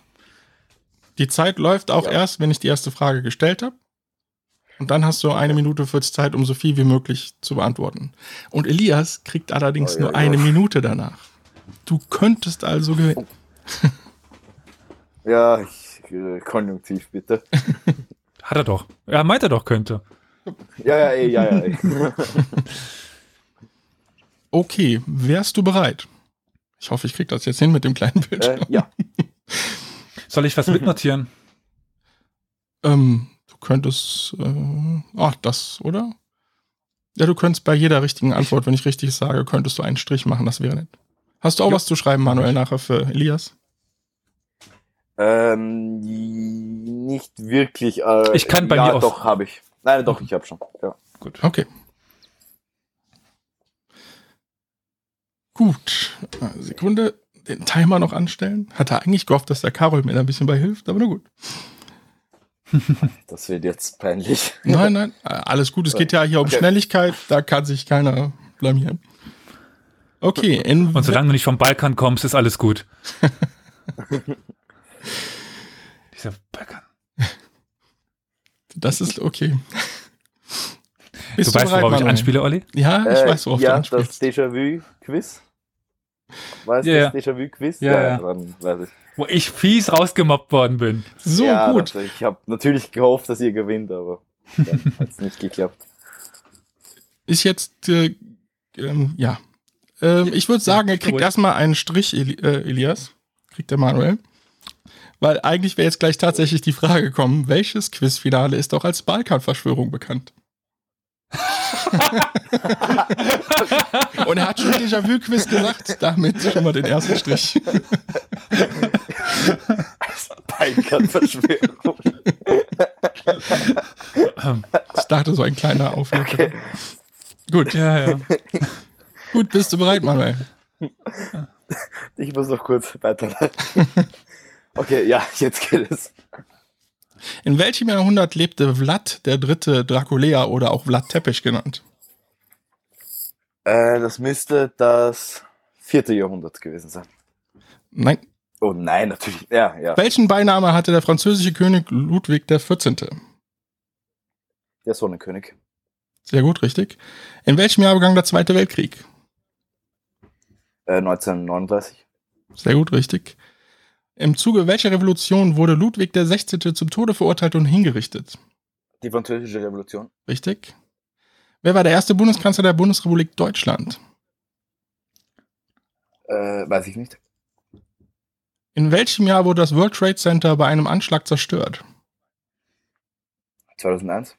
Die Zeit läuft auch Ja. erst, wenn ich die erste Frage gestellt habe. Und dann hast du eine Minute 40 Zeit, um so viel wie möglich zu beantworten. Und Elias kriegt allerdings Oh, ja, nur ja. eine Minute danach. Du könntest also gewinnen. Ja, ich, äh, konjunktiv bitte. Hat er doch. Er meint er doch könnte. Ja, ja, eh, ja, ja. eh. Okay, wärst du bereit? Ich hoffe, ich krieg das jetzt hin mit dem kleinen Bildschirm. äh, ja. Soll ich was mitnotieren? Ähm, du könntest, äh, ach, das, oder? Ja, du könntest bei jeder richtigen Antwort, wenn ich richtig sage, könntest du einen Strich machen, das wäre nett. Hast du auch Jo. was zu schreiben, Manuel, nachher für Elias? Ähm, nicht wirklich. Äh, Ich kann bei ja, mir aus- doch, habe ich. Nein, doch, ich habe schon. Ja. Gut. Okay. Gut. Eine Sekunde. Den Timer noch anstellen. Hatte eigentlich gehofft, dass der Karol mir da ein bisschen bei hilft, aber na gut. Das wird jetzt peinlich. Nein, nein, alles gut. Es geht ja hier um Okay. Schnelligkeit. Da kann sich keiner blamieren. Okay, in Und solange du nicht vom Balkan kommst, ist alles gut. Dieser Balkan. das ist okay. Bist Du weißt, worauf ich Manuel? anspiele, Olli? Ja, ich Äh, weiß, worauf ja, du anspielst. das Déjà-vu-Quiz. Weißt du Ja, ja. das Déjà-vu-Quiz? Ja, ja. Dann weiß ich. Wo ich fies rausgemobbt worden bin. So ja, gut. Das, ich habe natürlich gehofft, dass ihr gewinnt, aber ja, hat nicht geklappt. Ist jetzt, äh, ähm, ja. Ähm, ich würde sagen, er kriegt erstmal einen Strich, Eli äh, Elias. Kriegt der Manuel. Weil eigentlich wäre jetzt gleich tatsächlich die Frage gekommen, welches Quizfinale ist doch als Balkanverschwörung bekannt? Und er hat schon Déjà-vu-Quiz gesagt, damit schon mal den ersten Strich. Balkan-Verschwörung. Ich dachte, so ein kleiner Auflöser. Okay. Gut, Ja, ja. gut, bist du bereit, Manuel? Ich muss noch kurz weiterleiten. Okay, ja, jetzt geht es. In welchem Jahrhundert lebte Vlad der dritte Draculea oder auch Vlad Tepes genannt? Äh, das müsste das vierte Jahrhundert gewesen sein. Nein. Oh nein, natürlich. Ja, ja. Welchen Beiname hatte der französische König Ludwig XIV.? Der Sonnenkönig. Sehr gut, richtig. In welchem Jahr begann der Zweite Weltkrieg? Äh, 1939. Sehr gut, richtig. Im Zuge welcher Revolution wurde Ludwig XVI. zum Tode verurteilt und hingerichtet? Die französische Revolution. Richtig. Wer war der erste Bundeskanzler der Bundesrepublik Deutschland? Äh, weiß ich nicht. In welchem Jahr wurde das World Trade Center bei einem Anschlag zerstört? 2001.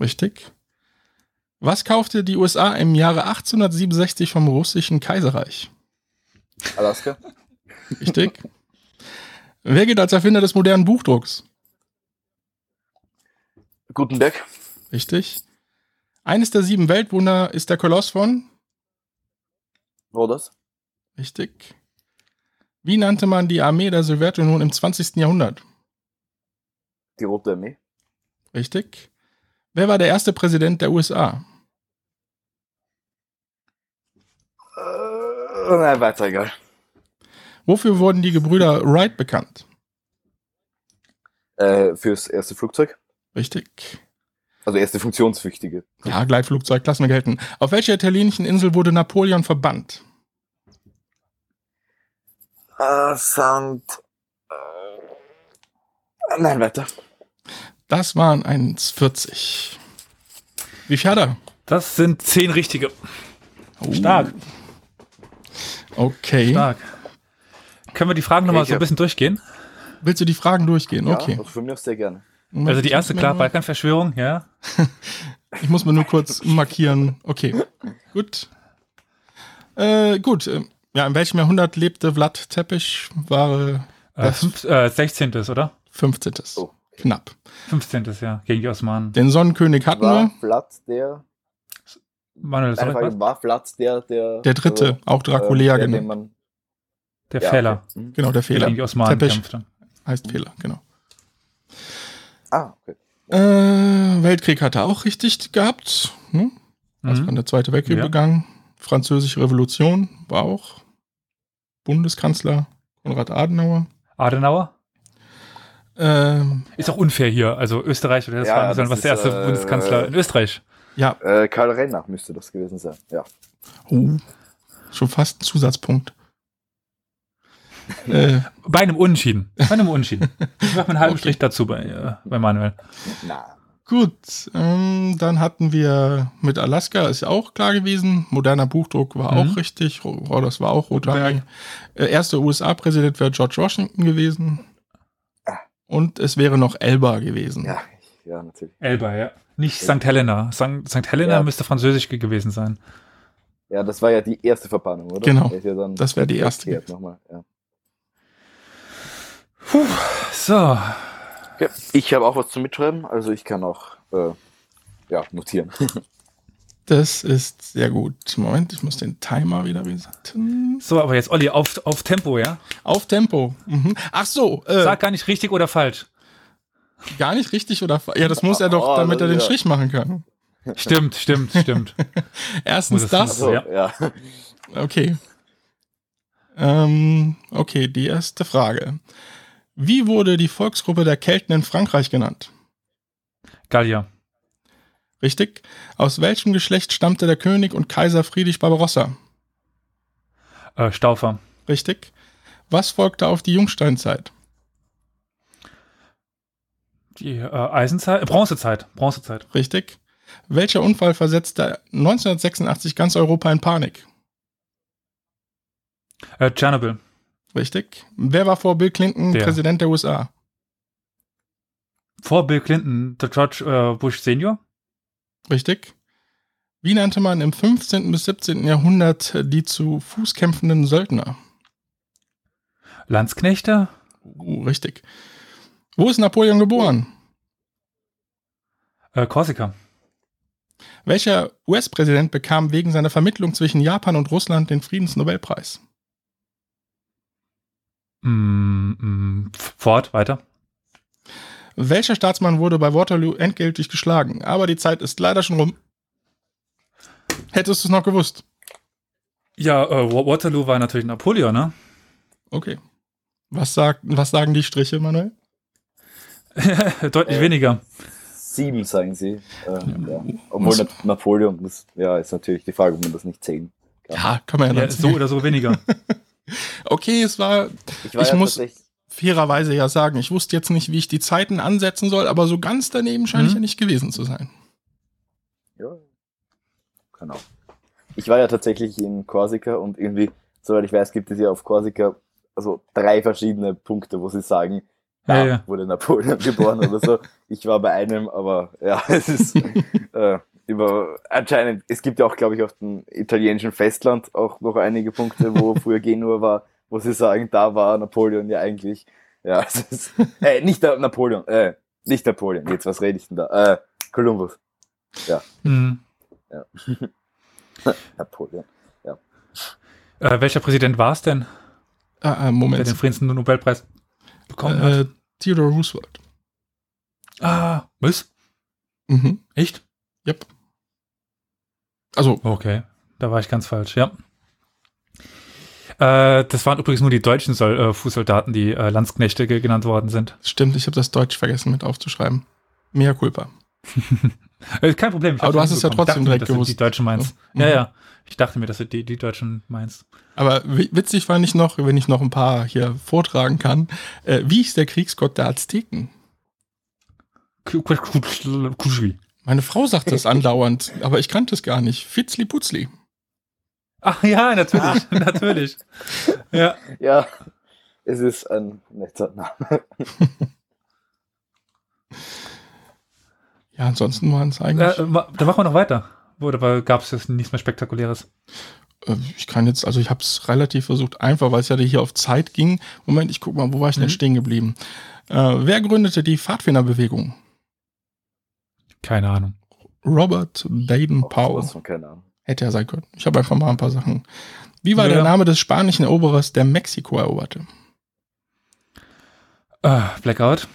Richtig. Was kaufte die USA im Jahre 1867 vom russischen Kaiserreich? Alaska. Richtig. Wer gilt als Erfinder des modernen Buchdrucks? Gutenberg. Richtig. Eines der sieben Weltwunder ist der Koloss von? Rodos. Richtig. Wie nannte man die Armee der Sowjetunion im 20. Jahrhundert? Die Rote Armee. Richtig. Wer war der erste Präsident der USA? Äh, nein, weiter egal. Wofür wurden die Gebrüder Wright bekannt? Äh, fürs erste Flugzeug. Richtig. Also erste funktionsflüchtige. Ja, Gleitflugzeugklassen gelten. Auf welcher italienischen Insel wurde Napoleon verbannt? Äh, Sound. Äh, nein, weiter. Das waren 1,40. Wie viel hat er? Das sind zehn richtige. Oh. Stark. Okay. Stark. Können wir die Fragen nochmal so ein bisschen durchgehen? Willst du die Fragen durchgehen? Ja, Okay. also von mir aus sehr gerne. Also die erste, Ich muss klar, Balkanverschwörung, ja. Ich muss mir nur kurz markieren. Okay. Gut. Äh, gut. äh, Ja, in welchem Jahrhundert lebte Vlad Tepes? War Äh, Das- fünf, äh, 16. oder? 15. Oh. Knapp. 15. ja, gegen die Osmanen. Den Sonnenkönig hatten War wir. Vlad der. Manuel, sorry, Frage, war Vlad der, der. Der dritte, also, auch Draculea äh, der, den genannt. Der ja, Fehler, Okay. Mhm. Genau, der der Fehler. die Osmanen Tepesch. kämpfte. Heißt Fehler, genau. Ah, okay. Äh, Weltkrieg hat er auch richtig gehabt. Ne? Als Mhm. dann der Zweite Weltkrieg Ja. begann. Französische Revolution war auch Bundeskanzler Konrad Adenauer. Adenauer? Ähm, Ist auch unfair hier. Also Österreich oder das Ja, war, das was der erste äh, Bundeskanzler in Österreich. ja, Äh, Karl Renner müsste das gewesen sein. Ja. oh, schon fast ein Zusatzpunkt. Äh, Bei einem Unentschieden. Bei einem Unentschieden. Ich mache einen halben Okay. Strich dazu bei, äh, bei Manuel. Na. Gut, ähm, dann hatten wir mit Alaska, ist ja auch klar gewesen. Moderner Buchdruck war Mhm. auch richtig. Oh, das war auch Rotrang. Äh, erster USA-Präsident wäre George Washington gewesen. Und es wäre noch Elba gewesen. Ja, ja, natürlich. Elba, ja. Nicht St. Helena. St. St. Helena Ja. müsste französisch ge- gewesen sein. Ja, das war ja die erste Verbannung, oder? Genau. Ja dann Das wäre die erste. nochmal. Ja. So, Okay. Ich habe auch was zum Mitschreiben, also ich kann auch äh, ja, notieren. Das ist sehr gut. Moment, ich muss den Timer wieder resetten. so, aber jetzt Olli, auf, auf Tempo, ja? Auf Tempo. Mhm. Ach so, äh, Sag gar nicht richtig oder falsch. gar nicht richtig oder fa- Ja, das muss er doch, Oh, damit er den ja. Strich machen kann. Stimmt, stimmt, stimmt. Erstens das. So, Also, ja. Okay. Ähm, okay, die erste Frage. Wie wurde die Volksgruppe der Kelten in Frankreich genannt? Gallier. Richtig. Aus welchem Geschlecht stammte der König und Kaiser Friedrich Barbarossa? Äh, Staufer. Richtig. Was folgte auf die Jungsteinzeit? Die äh, Eisenzeit, äh, Bronzezeit. Bronzezeit. Richtig. Welcher Unfall versetzte 1986 ganz Europa in Panik? Äh, Tschernobyl. Richtig. Wer war vor Bill Clinton Der. Präsident der USA? Vor Bill Clinton, der George äh, Bush Senior. Richtig. Wie nannte man im 15. bis 17. Jahrhundert die zu Fuß kämpfenden Söldner? Landsknechte. Uh, richtig. Wo ist Napoleon geboren? Äh, Korsika. Welcher US-Präsident bekam wegen seiner Vermittlung zwischen Japan und Russland den Friedensnobelpreis? Mm, mm, Ford, weiter. Welcher Staatsmann wurde bei Waterloo endgültig geschlagen? Aber die Zeit ist leider schon rum. Hättest du es noch gewusst? Ja, äh, Wa- Waterloo war natürlich Napoleon, ne? Okay. Was, sagt, was sagen die Striche, Manuel? Deutlich Äh, weniger. Sieben, sagen sie. Äh, ja. Obwohl Na Napoleon muss, ja, ist natürlich die Frage, ob man das nicht zählen kann. Ja, kann man ja, Ja, so oder so weniger. Okay, es war Ich, war ich ja muss- fairerweise ja sagen, ich wusste jetzt nicht, wie ich die Zeiten ansetzen soll, aber so ganz daneben scheine ich Mhm. ja nicht gewesen zu sein. Ja. Genau. Ich war ja tatsächlich in Korsika und irgendwie, soweit ich weiß, gibt es ja auf Korsika also drei verschiedene Punkte, wo sie sagen, da Ja, ja. wurde Napoleon geboren oder so. Ich war bei einem, aber ja, es ist äh, über anscheinend, es gibt ja auch, glaube ich, auf dem italienischen Festland auch noch einige Punkte, wo früher Genua war, wo sie sagen, da war Napoleon ja eigentlich, ja, es ist, äh, nicht der Napoleon, äh, nicht Napoleon, jetzt was rede ich denn da? Äh, Kolumbus, Hm. Napoleon. Äh, welcher Präsident war es denn, Ah, ah, der Moment. den Friedensnobelpreis bekommen hat? Äh, Theodore Roosevelt. Ah, was? Mhm. Echt? Yep. Also, Okay, da war ich ganz falsch, ja. Äh, das waren übrigens nur die deutschen Sol äh, Fußsoldaten, die äh, Landsknechte ge- genannt worden sind. stimmt, ich habe das Deutsch vergessen mit aufzuschreiben. Mea culpa. Äh, kein Problem. Aber du hast es ja trotzdem dachte direkt dass du gewusst. Die Deutschen meinst. Mhm. Ja, ja. Ich dachte mir, dass du die, die Deutschen meinst. Aber wi- witzig fand ich noch, wenn ich noch ein paar hier vortragen kann, äh, wie ist der Kriegsgott der Azteken? Kuschwi. Meine Frau sagt das andauernd, aber ich kannte es gar nicht. Fitzli Putzli. Ach ja, natürlich, natürlich. Ja. Ja, es ist ein netter Name. Ja, ansonsten waren es eigentlich. Äh, ma- da machen wir noch weiter. Oder gab es jetzt nichts mehr Spektakuläres? Äh, ich kann jetzt, also ich habe es relativ versucht, einfach, weil es ja hier auf Zeit ging. Moment, ich guck mal, wo war ich denn Mhm. stehen geblieben? Äh, wer gründete die Pfadfinderbewegung? Keine Ahnung. Robert Baden Powell. Hätte ja sein können. Ich habe einfach mal ein paar Sachen. Wie war Ja. der Name des spanischen Eroberers, der Mexiko eroberte? Äh, Blackout.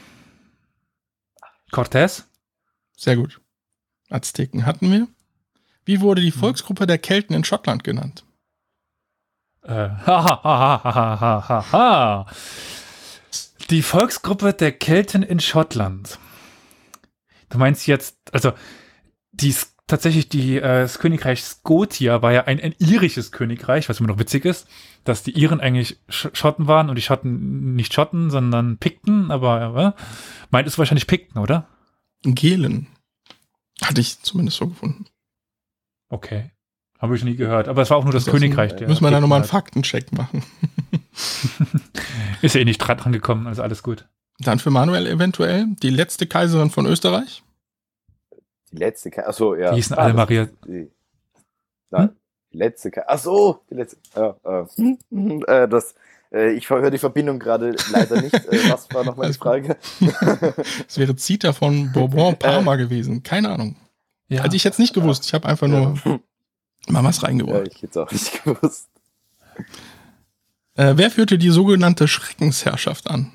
Cortez. Sehr gut. Azteken hatten wir. Wie wurde die Volksgruppe der Kelten in Schottland genannt? Äh, ha, ha, ha, ha, ha, ha, ha. Die Volksgruppe der Kelten in Schottland. Du meinst jetzt, also die tatsächlich die äh, das Königreich Scotia war ja ein, ein irisches Königreich, was immer noch witzig ist, dass die Iren eigentlich Sch Schotten waren und die Schotten nicht Schotten, sondern Pikten, aber äh, meint es wahrscheinlich Pikten, oder? Gelen. Hatte ich zumindest so gefunden. Okay. Habe ich nie gehört. Aber es war auch nur das Das Königreich. der Müssen wir da nochmal einen. Faktencheck machen. Ist ja eh nicht dran gekommen, also alles gut. Dann für Manuel eventuell die letzte Kaiserin von Österreich. Die letzte, Ka- achso, ja. Die hießen Ah, alle Maria. ist Die, na, die letzte, Ka- achso, die letzte, ja, äh, äh, das, äh, ich höre die Verbindung gerade leider nicht. Äh, was war nochmal die. Frage? Es wäre Zita von Bourbon Parma gewesen. Keine Ahnung. Ja. Also ich hätte es nicht gewusst. Ich habe einfach nur mal was ja, reingebracht. ich hätte es auch nicht gewusst. Äh, wer führte die sogenannte Schreckensherrschaft an?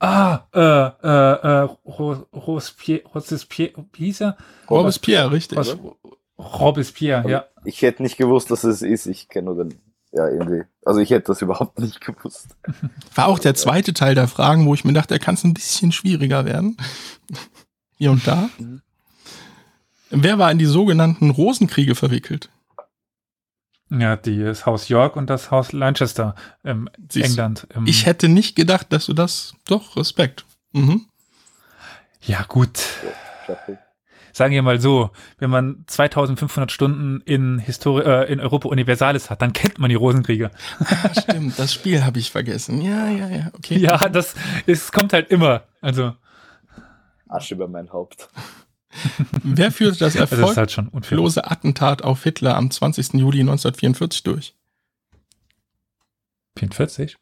Ah, äh, äh, äh, Ro- Robespierre, Robespierre, wie hieß er? Robespierre, richtig. Ros- Robespierre, ja. Ich hätte nicht gewusst, dass es ist. Ich kenne nur den, ja, irgendwie. Also ich hätte das überhaupt nicht gewusst. War auch der zweite Teil der Fragen, wo ich mir dachte, da kann es ein bisschen schwieriger werden. Hier und da. Mhm. Wer war in die sogenannten Rosenkriege verwickelt? Ja, die, das Haus York und das Haus Lancaster im Siehst England. Im, Ich hätte nicht gedacht, dass du das. Doch, Respekt. Mhm. ja, gut. Sagen wir mal so, wenn man 2500 Stunden in, Histori äh, in Europa Universalis hat, dann kennt man die Rosenkriege. Ah, stimmt, das Spiel habe ich vergessen. Ja, ja, ja. Okay. Ja, das es kommt halt immer. Also, Asche über mein Haupt. Wer führte das das ist halt erfolglose Attentat auf Hitler am 20. Juli 1944 durch? 44?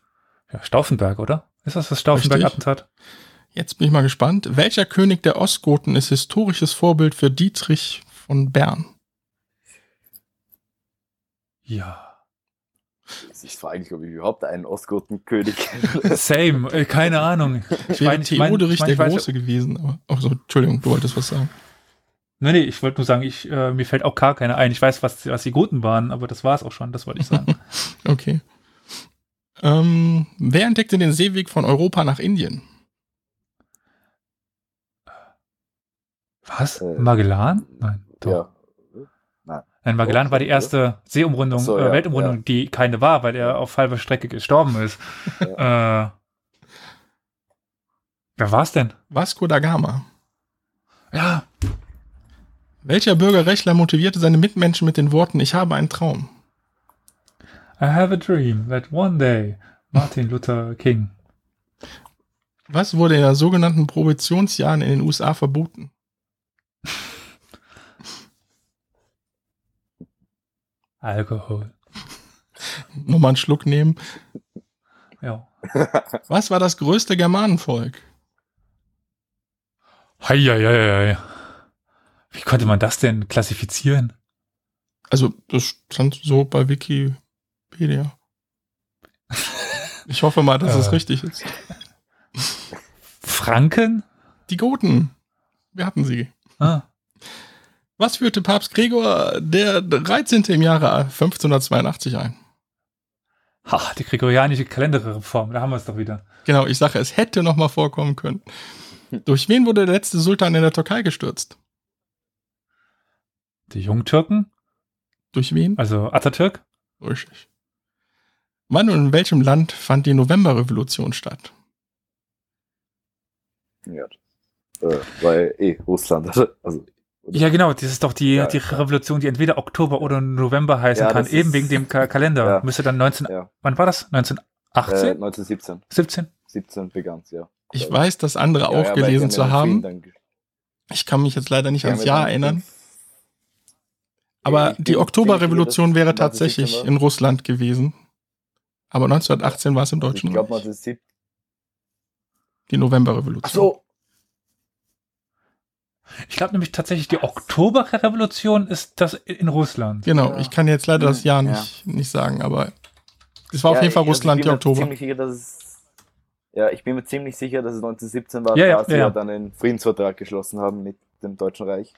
Ja, Stauffenberg, oder? Ist das das Stauffenberg-Attentat? Jetzt bin ich mal gespannt. Welcher König der Ostgoten ist historisches Vorbild für Dietrich von Bern? Ja. Ich frage mich, ob ich überhaupt einen Ostgotenkönig kenne. Same, äh, keine Ahnung. Ich wäre mein- ich mein- Theoderich ich mein, der Große gewesen. Aber, oh, so, Entschuldigung, du wolltest was sagen. Nee, nee, ich wollte nur sagen, ich, äh, mir fällt auch gar keine ein. Ich weiß, was, was die Guten waren, aber das war es auch schon, das wollte ich sagen. Okay. Ähm, wer entdeckte den Seeweg von Europa nach Indien? was? Äh, Magellan? Nein, doch. ja. Nein, Magellan Doch, war die erste Seeumrundung, so, äh, Weltumrundung, ja. die keine war, weil er auf halber Strecke gestorben ist. Äh, wer war's denn? Vasco da Gama. Ja, Welcher Bürgerrechtler motivierte seine Mitmenschen mit den Worten Ich habe einen Traum? I have a dream that one day Martin Luther King. Was wurde in den sogenannten Prohibitionsjahren in den USA verboten? Alkohol. Nochmal einen Schluck nehmen. Ja. Was war das größte Germanenvolk? Heieiei. Wie konnte man das denn klassifizieren? Also, das stand so bei Wikipedia. Ich hoffe mal, dass es Äh. richtig ist. Franken? Die Goten. Wir hatten sie. Ah. Was führte Papst Gregor der 13. im Jahre 1582 ein? Ha, die gregorianische Kalenderreform, da haben wir es doch wieder. Genau, ich sage, es hätte noch mal vorkommen können. Durch wen wurde der letzte Sultan in der Türkei gestürzt? Die Jungtürken, Durch wen? also Atatürk, Richtig. Wann und in welchem Land fand die Novemberrevolution statt? ja. Äh, weil eh Russland. Also, Ja, genau, das ist doch die, Ja, die. Revolution, die entweder Oktober oder November heißen Ja, kann, eben ist- wegen dem Ka Kalender. Ja. Müsste dann 19, ja. wann war das? Äh, 1918? 1917. 17? 17 begann ja. Ich weiß, das andere Ja, ja, weil aufgelesen die zu haben. Ich kann mich jetzt leider nicht ans Jahr erinnern. Aber ich bin die Oktoberrevolution wäre dass 1917 tatsächlich in Russland gewesen. Aber 1918 war es im Also Deutschen Ich glaube Reich. 1917. Die Novemberrevolution. Ach so. Ich glaube nämlich tatsächlich, die Oktoberrevolution ist das in Russland. Genau, Ja. ich kann jetzt leider das Jahr Ja. nicht, nicht sagen, aber es war auf Ja, jeden Fall ich- also Russland, ich die bin mir Oktober. Ziemlich sicher, dass es, ja, ich bin mir ziemlich sicher, dass es 1917 war, Ja, ja, da sie ja, dann einen Friedensvertrag geschlossen haben mit dem Deutschen Reich.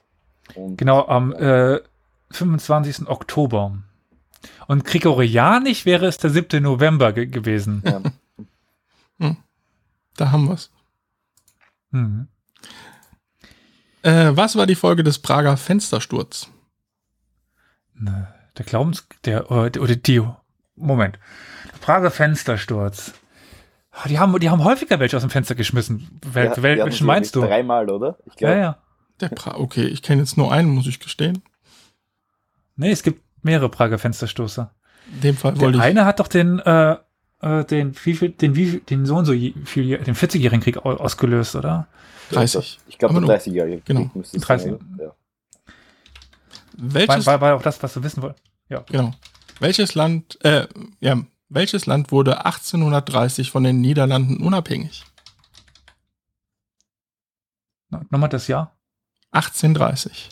Und Genau, am äh, 25. Oktober. Und gregorianisch wäre es der 7. November ge gewesen. Ja, Da haben wir es. Mhm. Äh, was war die Folge des Prager Fenstersturz? Ne, Der Glaubens... Der, oder, oder die... Moment. Der Prager Fenstersturz. Ah, Die haben, die haben häufiger welche aus dem Fenster geschmissen. Wel, Ja, welchen meinst du? Dreimal, oder? Ich Ja, ja. Der pra okay, ich kenne jetzt nur einen, muss ich gestehen. Nee, es gibt mehrere Prager Fensterstoßer. In dem Fall Der wollte ich. eine hat doch den, äh, äh, den, wie viel, den, wie viel, den so und so viel, den 40-jährigen Krieg au- ausgelöst, oder? 30. Ich glaube, Aber der nur- 30-Jährige. genau, Krieg müsste es 30. sein? Ja. War, Welches, war, war auch das, was du wissen wolltest. genau. Welches Land, äh, ja, welches Land wurde 1830 von den Niederlanden unabhängig? No- Nochmal das Jahr. 1830.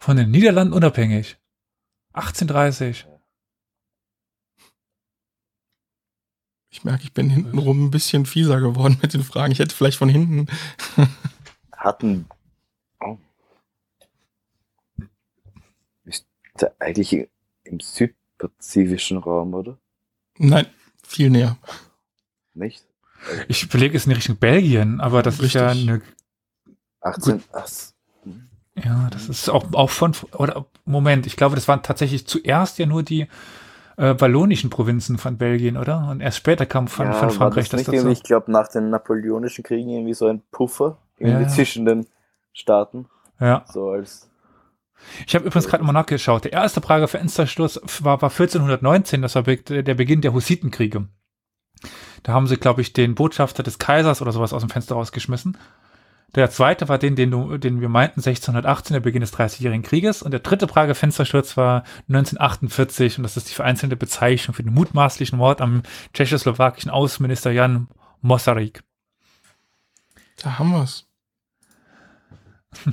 Von den Niederlanden unabhängig. 1830. Ich merke, ich bin hintenrum ein bisschen fieser geworden mit den Fragen. Ich hätte vielleicht von hinten. Hatten. Oh. Ist der eigentlich im südpazifischen Raum, oder? Nein, viel näher. Nicht? Ich überlege es in Richtung Belgien, aber das ist ja Richtig. eine 18. Ach, Ja, das ist auch, auch von, oder Moment, ich glaube, das waren tatsächlich zuerst ja nur die äh, wallonischen Provinzen von Belgien, oder? Und erst später kam von, ja, von war Frankreich das, nicht dazu. Ich glaube, nach den napoleonischen Kriegen irgendwie so ein Puffer irgendwie Ja. zwischen den Staaten. Ja. So als. Ich habe übrigens gerade mal nachgeschaut. Der erste Prager Fensterschluss war, war 1419, das war der Beginn der Hussitenkriege. Da haben sie, glaube ich, den Botschafter des Kaisers oder sowas aus dem Fenster rausgeschmissen. Der zweite war den, den, du, den wir meinten, 1618, der Beginn des Dreißigjährigen Krieges. Und der dritte Prager Fenstersturz war 1948 und das ist die vereinzelte Bezeichnung für den mutmaßlichen Mord am tschechoslowakischen Außenminister Jan Mosarik. Da haben wir's.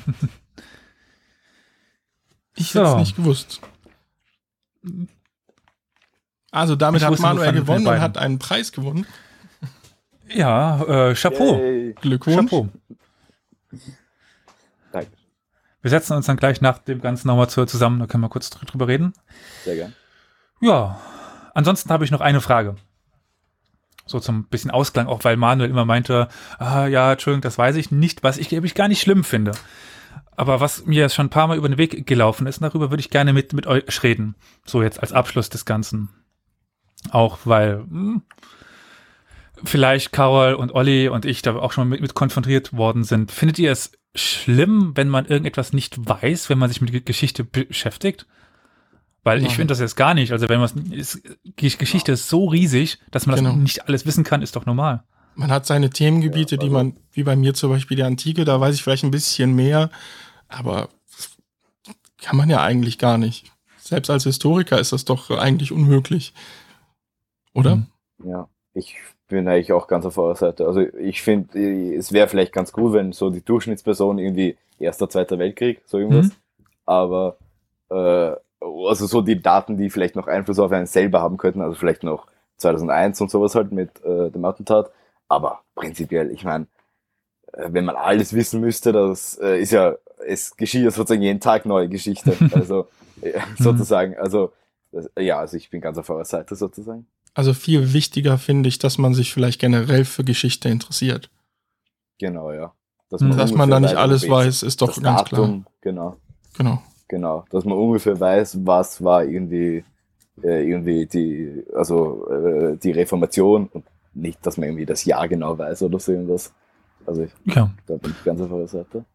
Ich hätte es So. nicht gewusst. Also damit Ich hat Manuel gewonnen und hat einen Preis gewonnen. Ja, äh, Chapeau. Yay. Glückwunsch. Chapeau. Danke. Wir setzen uns dann gleich nach dem Ganzen nochmal zu, zusammen, da können wir kurz dr- drüber reden. Sehr gern. Ja, ansonsten habe ich noch eine Frage. So zum bisschen Ausklang, auch weil Manuel immer meinte, ah, ja, Entschuldigung, das weiß ich nicht, was ich, ich gar nicht schlimm finde. Aber was mir jetzt schon ein paar Mal über den Weg gelaufen ist, darüber würde ich gerne mit, mit euch reden. So jetzt als Abschluss des Ganzen. Auch weil hm, vielleicht Carol und Olli und ich da auch schon mit, mit konfrontiert worden sind. Findet ihr es schlimm, wenn man irgendetwas nicht weiß, wenn man sich mit Ge- Geschichte beschäftigt? Weil ich finde das jetzt gar nicht. Also wenn man Geschichte ist so riesig, dass man Genau. das nicht alles wissen kann, ist doch normal. Man hat seine Themengebiete, Ja, die also- man, wie bei mir zum Beispiel die Antike, da weiß ich vielleicht ein bisschen mehr, aber kann man ja eigentlich gar nicht. Selbst als Historiker ist das doch eigentlich unmöglich. Oder? Mhm. Ja, ich bin eigentlich auch ganz auf eurer Seite. Also ich finde, es wäre vielleicht ganz gut, wenn so die Durchschnittsperson irgendwie Erster, Zweiter Weltkrieg, so irgendwas. Mhm. Aber äh, also so die Daten, die vielleicht noch Einfluss auf einen selber haben könnten, also vielleicht noch 2001 und sowas halt mit äh, dem Attentat. Aber prinzipiell, ich meine, äh, wenn man alles wissen müsste, das äh, ist ja, es geschieht ja sozusagen jeden Tag neue Geschichte. Also äh, sozusagen, also das, ja, also ich bin ganz auf eurer Seite sozusagen. Also viel wichtiger finde ich, dass man sich vielleicht generell für Geschichte interessiert. Genau, ja. Dass Mhm. Dass man da nicht alles weiß, ist doch ganz klar. Datum, Genau, Genau. genau. Dass man ungefähr weiß, was war irgendwie, äh, irgendwie die, also äh, die Reformation und nicht, dass man irgendwie das Jahr genau weiß oder so irgendwas. Also ich, Ja. da bin ich ganz auf eurer Seite.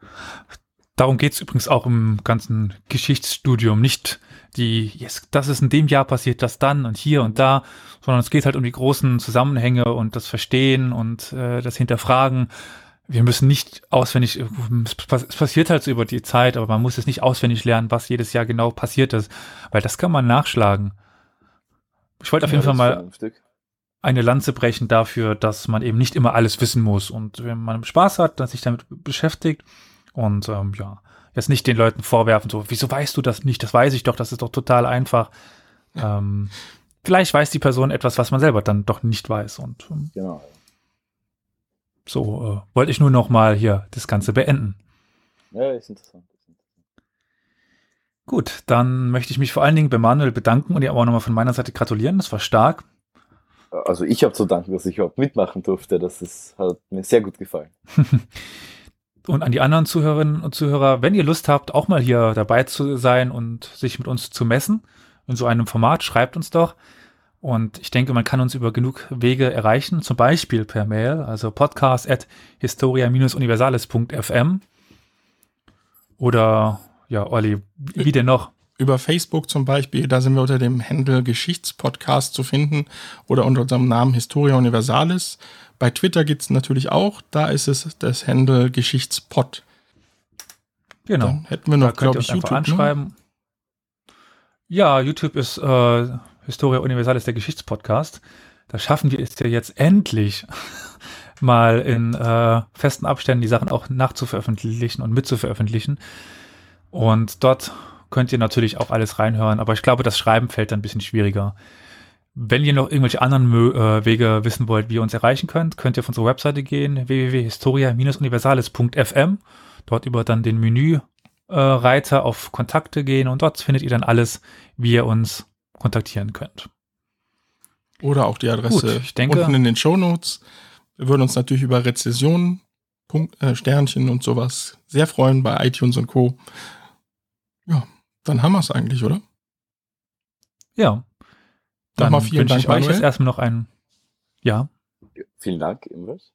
Darum geht's übrigens auch im ganzen Geschichtsstudium. Nicht die, yes, das ist in dem Jahr passiert, das dann und hier und da, sondern es geht halt um die großen Zusammenhänge und das Verstehen und äh, das Hinterfragen. Wir müssen nicht auswendig, es pass- es passiert halt so über die Zeit, aber man muss es nicht auswendig lernen, was jedes Jahr genau passiert ist, weil das kann man nachschlagen. Ich wollte auf jeden Ja, Fall das ist mal vernünftig. eine Lanze brechen dafür, dass man eben nicht immer alles wissen muss. Und wenn man Spaß hat, dass sich damit beschäftigt und ähm, ja, jetzt nicht den Leuten vorwerfen, so, wieso weißt du das nicht? Das weiß ich doch, das ist doch total einfach. Ähm, vielleicht weiß die Person etwas, was man selber dann doch nicht weiß. Und ähm, Genau. so äh, wollte ich nur noch mal hier das Ganze beenden. Ja, ist interessant. Gut, dann möchte ich mich vor allen Dingen bei Manuel bedanken und ihr auch nochmal von meiner Seite gratulieren. Das war stark. Also ich habe zu danken, dass ich überhaupt mitmachen durfte. Das ist, hat mir sehr gut gefallen. Und an die anderen Zuhörerinnen und Zuhörer, wenn ihr Lust habt, auch mal hier dabei zu sein und sich mit uns zu messen, in so einem Format, schreibt uns doch. Und ich denke, man kann uns über genug Wege erreichen, zum Beispiel per Mail, also podcast at historia-universales.fm. Oder, ja, Olli, wie denn noch? Über Facebook zum Beispiel, da sind wir unter dem Handle Geschichtspodcast zu finden oder unter unserem Namen Historia Universalis. Bei Twitter gibt es natürlich auch, da ist es das Handle Geschichtspod. Genau. Dann hätten wir noch, glaube ich, YouTube. Ne? Anschreiben. Ne? Ja, YouTube ist äh, Historia Universalis, der Geschichtspodcast. Da schaffen wir es ja jetzt endlich mal in äh, festen Abständen die Sachen auch nachzuveröffentlichen und mitzuveröffentlichen. Und dort könnt ihr natürlich auch alles reinhören, aber ich glaube, das Schreiben fällt dann ein bisschen schwieriger. Wenn ihr noch irgendwelche anderen Mö äh, Wege wissen wollt, wie ihr uns erreichen könnt, könnt ihr auf unsere Webseite gehen, www.historia-universalis.fm, dort über dann den Menü-Reiter äh, auf Kontakte gehen und dort findet ihr dann alles, wie ihr uns kontaktieren könnt. Oder auch die Adresse Gut, denke, unten in den Show Notes. Wir würden uns natürlich über Rezessionen, Punkt, äh, Sternchen und sowas sehr freuen bei iTunes und Co. Ja, dann haben wir es eigentlich, oder? Ja. Dann Nochmal vielen Dank, ich euch jetzt erstmal noch einen. Ja. Vielen Dank, Imres.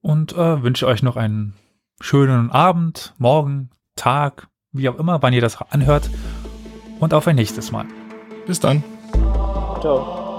Und äh, wünsche euch noch einen schönen Abend, Morgen, Tag, wie auch immer, wann ihr das anhört und auf ein nächstes Mal. Bis dann. Ciao.